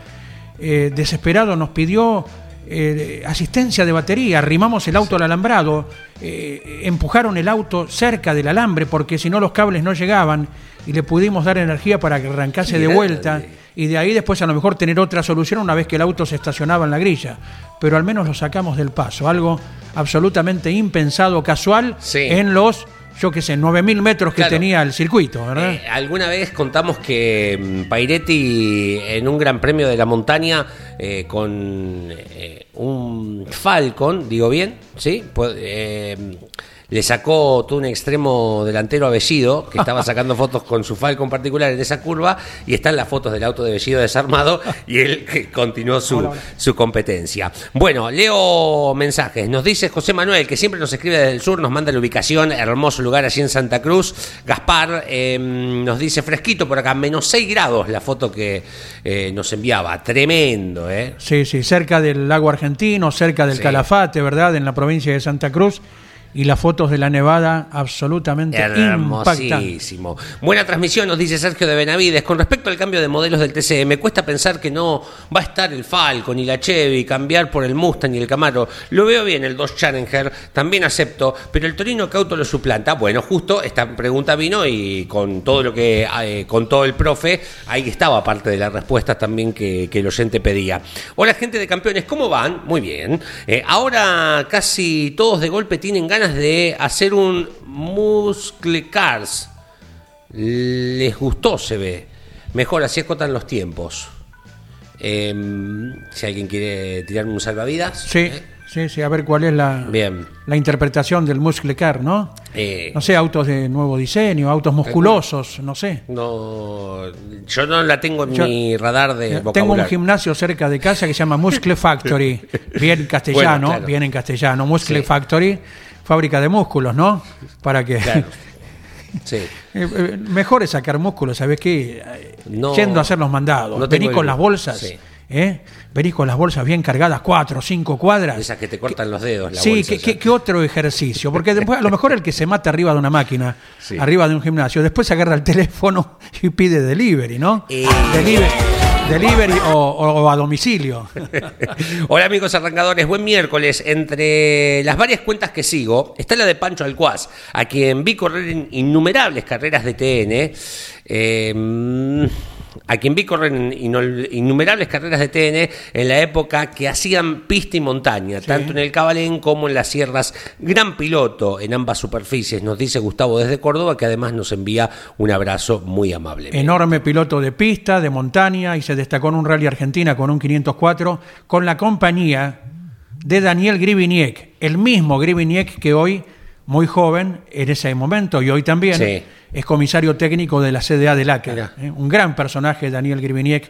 Speaker 1: eh, desesperado nos pidió eh, asistencia de batería, arrimamos el auto al alambrado, eh, empujaron el auto cerca del alambre porque si no los cables no llegaban y le pudimos dar energía para que arrancase de vuelta y de ahí después a lo mejor tener otra solución una vez que el auto se estacionaba en la grilla. Pero al menos lo sacamos del paso, algo absolutamente impensado, casual,
Speaker 2: Sí.
Speaker 1: en los, yo qué sé, 9.000 metros que
Speaker 2: Claro.
Speaker 1: tenía el circuito, ¿verdad?
Speaker 2: Eh, alguna vez contamos que mm, Pairetti en un gran premio de la montaña eh, con eh, un Falcon, digo bien, ¿sí? Pu- eh, le sacó todo un extremo delantero a Bellido, que estaba [LAUGHS] sacando fotos con su Falcon particular en esa curva, y están las fotos del auto de Bellido desarmado, [LAUGHS] y él que continuó su, su competencia. Bueno, leo mensajes. Nos dice José Manuel, que siempre nos escribe desde el sur, nos manda la ubicación, hermoso lugar allí en Santa Cruz. Gaspar eh, nos dice fresquito por acá, menos 6 grados la foto que eh, nos enviaba. Tremendo, ¿eh?
Speaker 1: Sí, sí, cerca del lago argentino, cerca del
Speaker 2: Sí.
Speaker 1: Calafate, ¿verdad? En la provincia de Santa Cruz. Y las fotos de la nevada absolutamente.
Speaker 2: Hermosísimo. Buena transmisión, nos dice Sergio de Benavides. Con respecto al cambio de modelos del TCE, me cuesta pensar que no va a estar el Falcon y la Chevy, cambiar por el Mustang y el Camaro. Lo veo bien, el Dodge Challenger, también acepto, pero el Torino Cauto lo suplanta. Bueno, justo esta pregunta vino y con todo lo que eh, contó el profe, ahí estaba parte de la respuesta también que, que el oyente pedía. Hola, gente de campeones, ¿cómo van? Muy bien. Eh, ahora casi todos de golpe tienen ganas de hacer un Muscle Cars. Les gustó, se ve. Mejor, así acotan los tiempos. Em, si alguien quiere tirarme un salvavidas.
Speaker 1: Sí,
Speaker 2: ¿eh?
Speaker 1: sí, sí, a ver cuál es la,
Speaker 2: Bien.
Speaker 1: la interpretación del muscle car, ¿no?
Speaker 2: Eh,
Speaker 1: No sé, autos de nuevo diseño, autos musculosos, no sé.
Speaker 2: no, yo no la tengo en
Speaker 1: Yo-
Speaker 2: mi radar de
Speaker 1: Eh, Tengo un gimnasio cerca de casa que se llama Muscle [LAUGHS] Factory, bien castellano,
Speaker 2: Bueno, claro.
Speaker 1: bien en castellano, Muscle
Speaker 2: Sí.
Speaker 1: Factory, fábrica de músculos, ¿no? Para que
Speaker 2: Claro. [LAUGHS] Sí.
Speaker 1: Eh, eh, mejor es sacar músculos, ¿sabes qué? Eh,
Speaker 2: No,
Speaker 1: Yendo a hacer los mandados.
Speaker 2: no tengo
Speaker 1: con las bolsas,
Speaker 2: sí.
Speaker 1: ¿eh? Venís con las bolsas bien cargadas, cuatro o cinco cuadras.
Speaker 2: Esas que te cortan los dedos. La
Speaker 1: Sí,
Speaker 2: bolsa
Speaker 1: ¿qué,
Speaker 2: esa.
Speaker 1: qué- qué otro ejercicio? Porque después, a lo mejor el que se mata arriba de una máquina,
Speaker 2: Sí.
Speaker 1: arriba de un gimnasio, después se agarra el teléfono y pide delivery, ¿no?
Speaker 2: Eh.
Speaker 1: Delivery, delivery o, a domicilio. [LAUGHS]
Speaker 2: Hola amigos arrancadores, buen miércoles. Entre las varias cuentas que sigo está la de Pancho Alcuaz, a quien vi correr en innumerables carreras de TN. eh, mm, a quien vi correr innumerables carreras de TN en la época que hacían pista y montaña, tanto en el Cabalén como en las sierras. Gran piloto en ambas superficies, nos dice Gustavo desde Córdoba, que además nos envía un abrazo muy amable.
Speaker 1: Enorme piloto de pista, de montaña, y se destacó en un rally argentina con un 504 con la compañía de Daniel Griviniek, el mismo Griviniek que hoy, muy joven en ese momento y hoy también,
Speaker 2: Sí.
Speaker 1: es comisario técnico de la CDA del ACA.
Speaker 2: Mirá.
Speaker 1: ¿eh? Un gran personaje, Daniel Griviniek,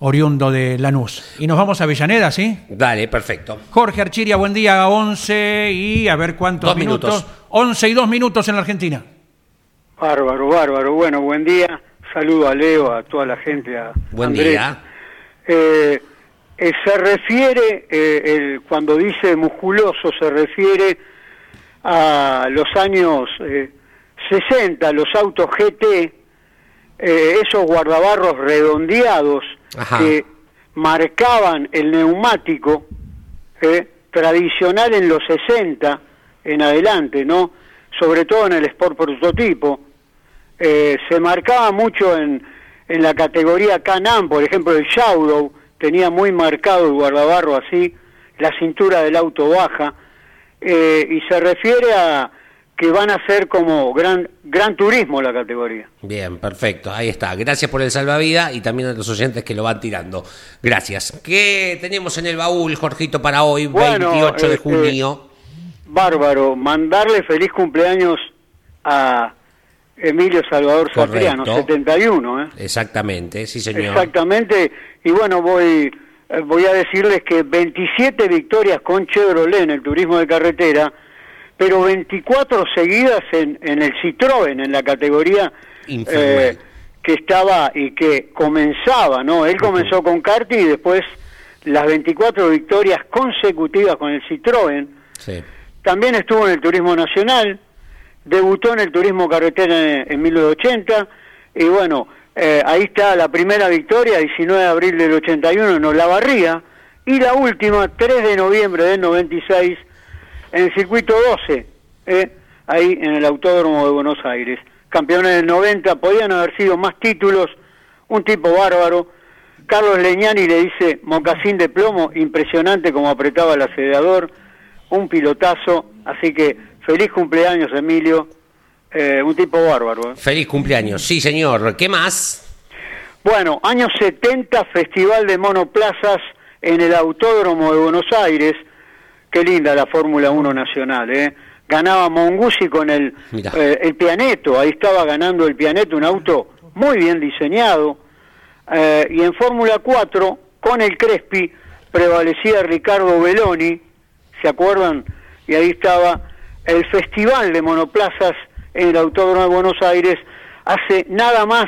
Speaker 1: oriundo de Lanús. Y nos vamos a Avellaneda, ¿sí?
Speaker 2: Dale, perfecto.
Speaker 1: Jorge Archiria, buen día, 11 y a ver cuántos
Speaker 2: Dos minutos.
Speaker 1: 11 y 2 minutos en la Argentina.
Speaker 6: Bárbaro, bárbaro. Bueno, buen día. Saludo a Leo, a toda la gente, a
Speaker 2: Buen
Speaker 6: Andrés.
Speaker 2: día.
Speaker 6: Eh, eh, se refiere, eh, el- cuando dice musculoso, se refiere a los años eh, 60, los autos GT, eh, esos guardabarros redondeados
Speaker 2: Ajá.
Speaker 6: que marcaban el neumático eh, tradicional en los 60 en adelante, ¿no? Sobre todo en el Sport prototipo. Eh, se marcaba mucho en, en la categoría Can-Am, por ejemplo, el Shadow tenía muy marcado el guardabarro así, la cintura del auto baja, eh, y se refiere a que van a ser como gran, gran turismo la categoría.
Speaker 2: Bien, perfecto, ahí está. Gracias por el salvavidas y también a los oyentes que lo van tirando. Gracias. ¿Qué tenemos en el baúl, Jorgito, para hoy,
Speaker 6: Bueno,
Speaker 2: 28 de
Speaker 6: eh,
Speaker 2: junio?
Speaker 6: Bárbaro, mandarle feliz cumpleaños a Emilio Salvador
Speaker 2: Correcto.
Speaker 6: Satriano, 71, ¿eh?
Speaker 2: Exactamente, sí, señor.
Speaker 6: Exactamente, y bueno, voy, voy a decirles que 27 victorias con Chevrolet en el turismo de carretera, pero 24 seguidas en, en el Citroën, en la categoría eh, que estaba y que comenzaba, ¿no? Él comenzó con karting y después las 24 victorias consecutivas con el Citroën.
Speaker 2: Sí.
Speaker 6: También estuvo en el Turismo Nacional, debutó en el Turismo Carretera en, en 1980 y bueno, eh, ahí está la primera victoria, 19 de abril del 81 en Olavarría y la última, 3 de noviembre del 96 en el Circuito 12, eh, ahí en el Autódromo de Buenos Aires. Campeones del 90, podían haber sido más títulos, un tipo bárbaro. Carlos Leñani le dice, mocasín de plomo, impresionante como apretaba el acelerador, un pilotazo, así que feliz cumpleaños Emilio, eh, un tipo bárbaro. ¿eh?
Speaker 2: Feliz cumpleaños, sí, señor. ¿Qué más?
Speaker 6: Bueno, años 70, Festival de Monoplazas en el Autódromo de Buenos Aires, qué linda la Fórmula 1 nacional, ¿eh? Ganaba Mongusi con el, eh, el Pianeto, ahí estaba ganando el Pianeto, un auto muy bien diseñado. Y en Fórmula 4, con el Crespi, prevalecía Ricardo Belloni, ¿se acuerdan? Y ahí estaba el Festival de Monoplazas en el Autódromo de Buenos Aires hace nada más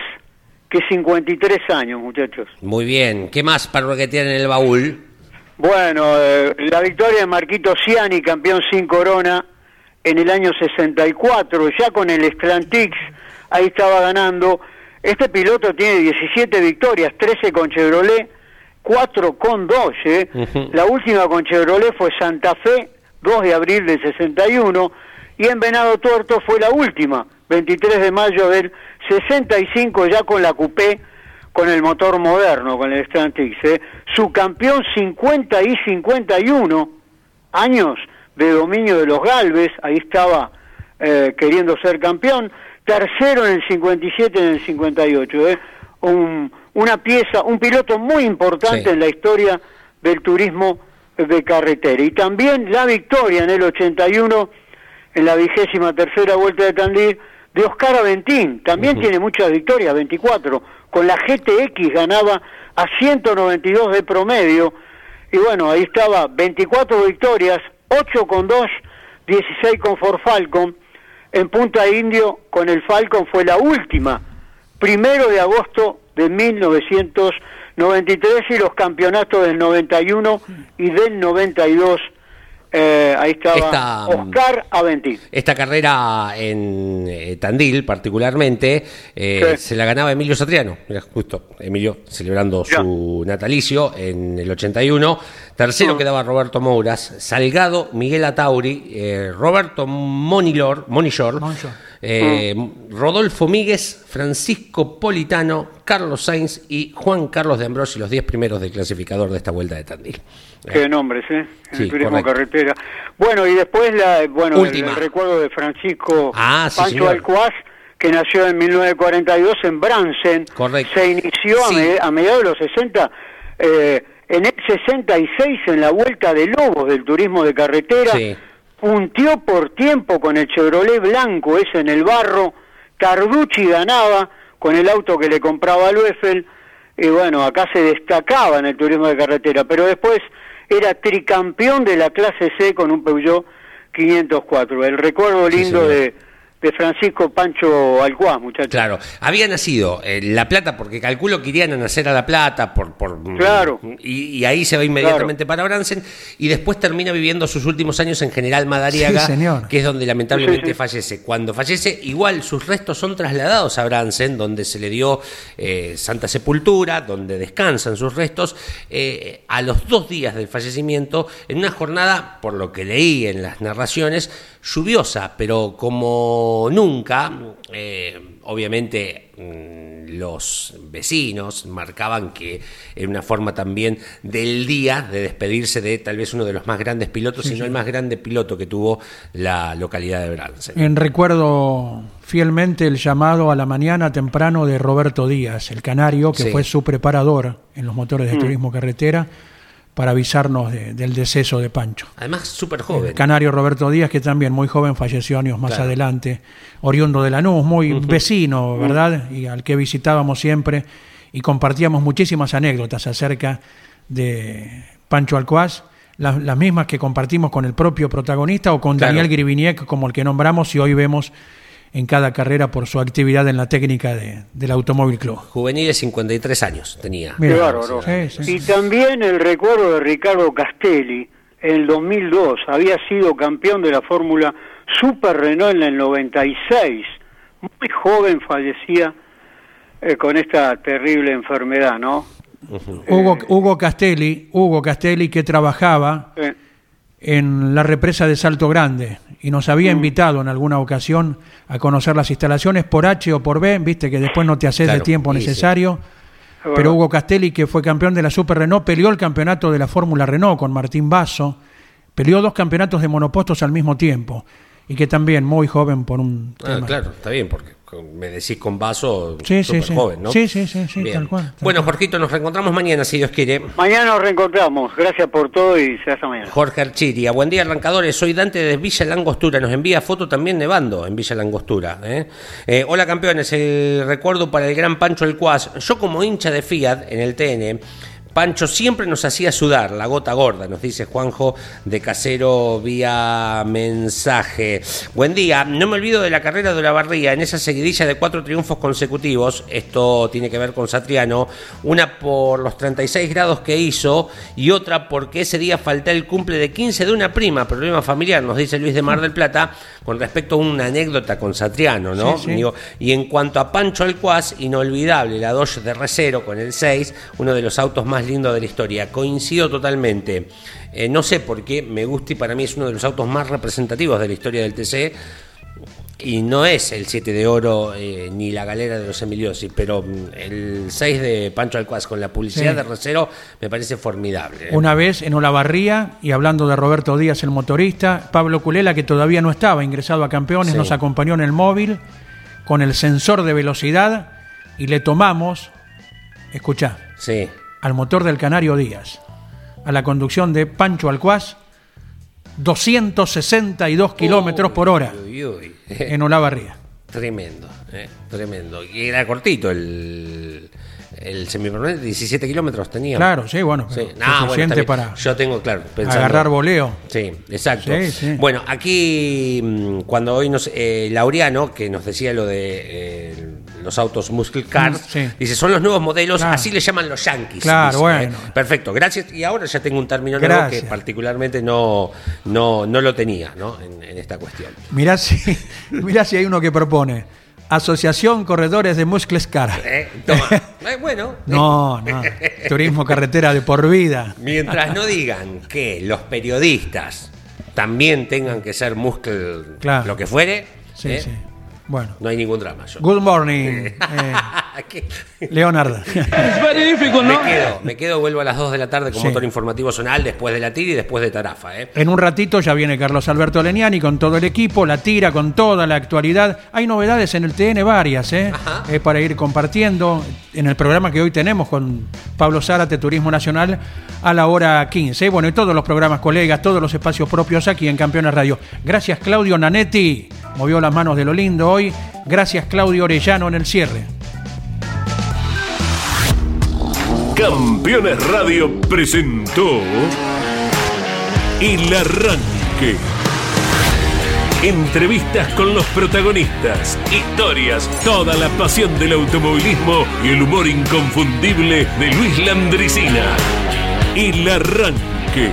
Speaker 6: que 53 años, muchachos.
Speaker 2: Muy bien. ¿Qué más para que tienen en el baúl?
Speaker 6: Bueno, eh, la victoria de Marquito Ciani, campeón sin corona, en el año 64, ya con el Stellantix, ahí estaba ganando. Este piloto tiene 17 victorias, 13 con Chevrolet, 4 con Dodge. ¿eh? La última con Chevrolet fue Santa Fe, 2 de abril del 61, y en Venado Tuerto fue la última, 23 de mayo del 65, ya con la Coupé, con el motor moderno, con el Stellantix. ¿eh? Su campeón 50 y 51 años de dominio de los Galves, ahí estaba eh, queriendo ser campeón, tercero en el 57 y en el 58, ¿eh? un, una pieza, un piloto muy importante
Speaker 2: Sí.
Speaker 6: en la historia del turismo de carretera. Y también la victoria en el 81, en la vigésima tercera vuelta de Tandil, de Oscar Aventín, también tiene muchas victorias, 24, con la GTX ganaba a 192 de promedio, y bueno, ahí estaba 24 victorias, 8 con 2, 16 con Ford Falcon. En Punta Indio, con el Falcon fue la última, primero de agosto de 1993 y los campeonatos del 91 y del 92. Eh, ahí estaba
Speaker 2: Esta, mm,
Speaker 6: Oscar Aventín.
Speaker 2: Esta carrera en eh, Tandil, particularmente, eh,
Speaker 6: Sí.
Speaker 2: se la ganaba Emilio Satriano. Mira, justo Emilio celebrando
Speaker 6: Ya.
Speaker 2: su natalicio en el 81. Tercero
Speaker 6: Ah.
Speaker 2: quedaba Roberto Mouras, Salgado, Miguel Atauri, eh, Roberto Monilor, Monillor,
Speaker 1: Monillor.
Speaker 2: eh,
Speaker 6: Ah.
Speaker 2: Rodolfo Míguez, Francisco Politano, Carlos Sainz y Juan Carlos de Ambrosi, los 10 primeros del clasificador de esta vuelta de Tandil.
Speaker 6: Qué nombres, ¿eh?
Speaker 2: Sí,
Speaker 6: el turismo
Speaker 2: correcto.
Speaker 6: carretera. Bueno, y después la, bueno, el- recuerdo de Francisco
Speaker 2: Ah, sí,
Speaker 6: Pancho. Alcuaz, que nació en 1942 en Bransen.
Speaker 2: Correcto.
Speaker 6: Se inició a, me- a mediados de los 60, eh, en el 66 en la Vuelta de Lobos del turismo de carretera.
Speaker 2: Sí.
Speaker 6: Puntió por tiempo con el Chevrolet blanco ese en el barro. Carducci ganaba con el auto que le compraba a Loeffel. Y bueno, acá se destacaba en el turismo de carretera. Pero después era tricampeón de la clase C con un Peugeot 504. El recuerdo lindo de, de Francisco Pancho Alcuaz, muchachos.
Speaker 2: Claro, había nacido en La Plata porque calculo que irían a nacer a La Plata por, por
Speaker 6: Claro.
Speaker 2: y, y ahí se va inmediatamente para Bransen y después termina viviendo sus últimos años en General Madariaga,
Speaker 1: Sí, señor.
Speaker 2: que es donde lamentablemente
Speaker 6: Sí, sí.
Speaker 2: fallece. Cuando fallece, igual sus restos son trasladados a Bransen, donde se le dio eh, Santa Sepultura, donde descansan sus restos, eh, a los dos días del fallecimiento, en una jornada, por lo que leí en las narraciones, lluviosa, pero como nunca, eh, obviamente mm, los vecinos marcaban que era una forma también del día de despedirse de tal vez uno de los más grandes pilotos, si no el más grande piloto que tuvo la localidad de Bransen.
Speaker 1: En recuerdo fielmente el llamado a la mañana temprano de Roberto Díaz, el canario, que
Speaker 2: Sí.
Speaker 1: fue su preparador en los motores de turismo carretera, para avisarnos de- del deceso de Pancho.
Speaker 2: Además, súper joven.
Speaker 1: El canario Roberto Díaz, que también muy joven falleció años más
Speaker 2: Claro.
Speaker 1: adelante, oriundo de Lanús, muy vecino, ¿verdad? Y al que visitábamos siempre y compartíamos muchísimas anécdotas acerca de Pancho Alcuaz, las, las mismas que compartimos con el propio protagonista o con
Speaker 2: Claro.
Speaker 1: Daniel Griviniek, como el que nombramos y hoy vemos en cada carrera por su actividad en la técnica de- del Automóvil Club.
Speaker 2: Juvenil de 53 años tenía.
Speaker 1: Mira,
Speaker 6: Qué bárbaro.
Speaker 1: sí, sí.
Speaker 6: Y también el recuerdo de Ricardo Castelli, en el 2002, había sido campeón de la Fórmula Super Renault en el 96. Muy joven fallecía eh, con esta terrible enfermedad, ¿no?
Speaker 1: Hugo, Hugo Castelli, Hugo Castelli que trabajaba
Speaker 6: Eh,
Speaker 1: en la represa de Salto Grande y nos había invitado en alguna ocasión a conocer las instalaciones por H o por B, viste que después no te haces
Speaker 2: Claro,
Speaker 1: el tiempo
Speaker 2: sí.
Speaker 1: necesario.
Speaker 6: Bueno.
Speaker 1: Pero Hugo Castelli, que fue campeón de la Super Renault, peleó el campeonato de la Fórmula Renault con Martín Basso, peleó dos campeonatos de monopostos al mismo tiempo y que también muy joven por un
Speaker 2: Ah,
Speaker 1: tema.
Speaker 2: claro, está bien, porque con- me decís con vaso
Speaker 1: Sí, sí,
Speaker 2: joven, ¿no?
Speaker 1: Sí, sí, sí, sí, tal cual, tal
Speaker 2: bueno. Jorgito, nos reencontramos mañana, si Dios quiere.
Speaker 6: mañana nos reencontramos. Gracias por todo y se hasta mañana.
Speaker 2: Jorge Archiria, buen día arrancadores, soy Dante de Villa Langostura, nos envía foto también nevando en Villa Langostura. ¿eh? Eh, hola campeones, el recuerdo para el gran Pancho El Cuas, yo como hincha de Fiat en el TN, Pancho siempre nos hacía sudar, la gota gorda, nos dice Juanjo de Casero vía mensaje. Buen día, no me olvido de la carrera de la barría, en esa seguidilla de cuatro triunfos consecutivos, esto tiene que ver con Satriano, una por los 36 grados que hizo y otra porque ese día falté el cumple de 15 de una prima, problema familiar, nos dice Luis de Mar del Plata, con respecto a una anécdota con Satriano, ¿no?
Speaker 1: Sí, sí.
Speaker 2: Digo, y en cuanto a Pancho Alcuaz, inolvidable, la Dodge de Recero con el 6, uno de los autos más lindos de la historia. Coincido totalmente. Eh, no sé por qué, me gusta y para mí es uno de los autos más representativos de la historia del TC. Y no es el 7 de oro eh, ni la galera de los Emiliosi, pero mm, el 6 de Pancho Alcuaz con la publicidad
Speaker 1: Sí.
Speaker 2: de Recero me parece formidable.
Speaker 1: Una vez en Olavarría, y hablando de Roberto Díaz, el motorista, Pablo Culela, que todavía no estaba ingresado a campeones,
Speaker 2: Sí.
Speaker 1: nos acompañó en el móvil con el sensor de velocidad y le tomamos, escuchá,
Speaker 2: Sí.
Speaker 1: Al motor del Canario Díaz, a la conducción de Pancho Alcuaz, 262 kilómetros por hora
Speaker 2: Uy, uy. [LAUGHS]
Speaker 1: en Olavarría.
Speaker 2: Tremendo, eh, tremendo. Y era cortito el, el semipermanente, 17 kilómetros tenía.
Speaker 1: Claro, sí, bueno,
Speaker 2: Sí. No,
Speaker 1: suficiente para
Speaker 2: Yo tengo, claro, pensando-
Speaker 1: agarrar voleo.
Speaker 2: Sí, exacto.
Speaker 1: Sí, sí.
Speaker 2: Bueno, aquí, mm, cuando hoy nos. Eh, Laureano, que nos decía lo de eh, los autos Muscle Cars,
Speaker 1: Mm, sí.
Speaker 2: dice: son los nuevos modelos,
Speaker 1: Claro.
Speaker 2: así le llaman los Yankees.
Speaker 1: Claro,
Speaker 2: dice,
Speaker 1: bueno.
Speaker 2: eh. Perfecto, gracias. Y ahora ya tengo un término nuevo que particularmente no, no, no lo tenía ¿no? En, en esta cuestión.
Speaker 1: Mirá si, [LAUGHS] mirá si hay uno que propone. Asociación Corredores de Muscles Car.
Speaker 2: Eh, toma. [LAUGHS] Eh, bueno,
Speaker 1: No, no. Turismo carretera de por vida. [LAUGHS]
Speaker 2: Mientras no digan que los periodistas también tengan que ser muscle
Speaker 1: Claro.
Speaker 2: lo que fuere,
Speaker 1: Sí,
Speaker 2: ¿eh?
Speaker 1: sí. Bueno.
Speaker 2: no hay ningún drama. Yo.
Speaker 1: Good morning, [LAUGHS] eh. Leonardo.
Speaker 2: Me quedo, me quedo, vuelvo a las 2 de la tarde con
Speaker 1: Sí.
Speaker 2: motor informativo zonal, después de la tira y después de Tarafa. ¿eh?
Speaker 1: En un ratito ya viene Carlos Alberto Leniani con todo el equipo, la tira con toda la actualidad. Hay novedades en el TN varias, ¿eh?
Speaker 2: Ajá.
Speaker 1: Eh, para ir compartiendo en el programa que hoy tenemos con Pablo Zárate, Turismo Nacional, a la hora 15. ¿eh? Bueno, y todos los programas colegas, todos los espacios propios aquí en Campeones Radio. Gracias Claudio Nanetti, movió las manos de lo lindo Gracias Claudio Orellano en el cierre.
Speaker 7: Campeones Radio presentó El Arranque. Entrevistas con los protagonistas, historias, toda la pasión del automovilismo y el humor inconfundible de Luis Landricina. El Arranque.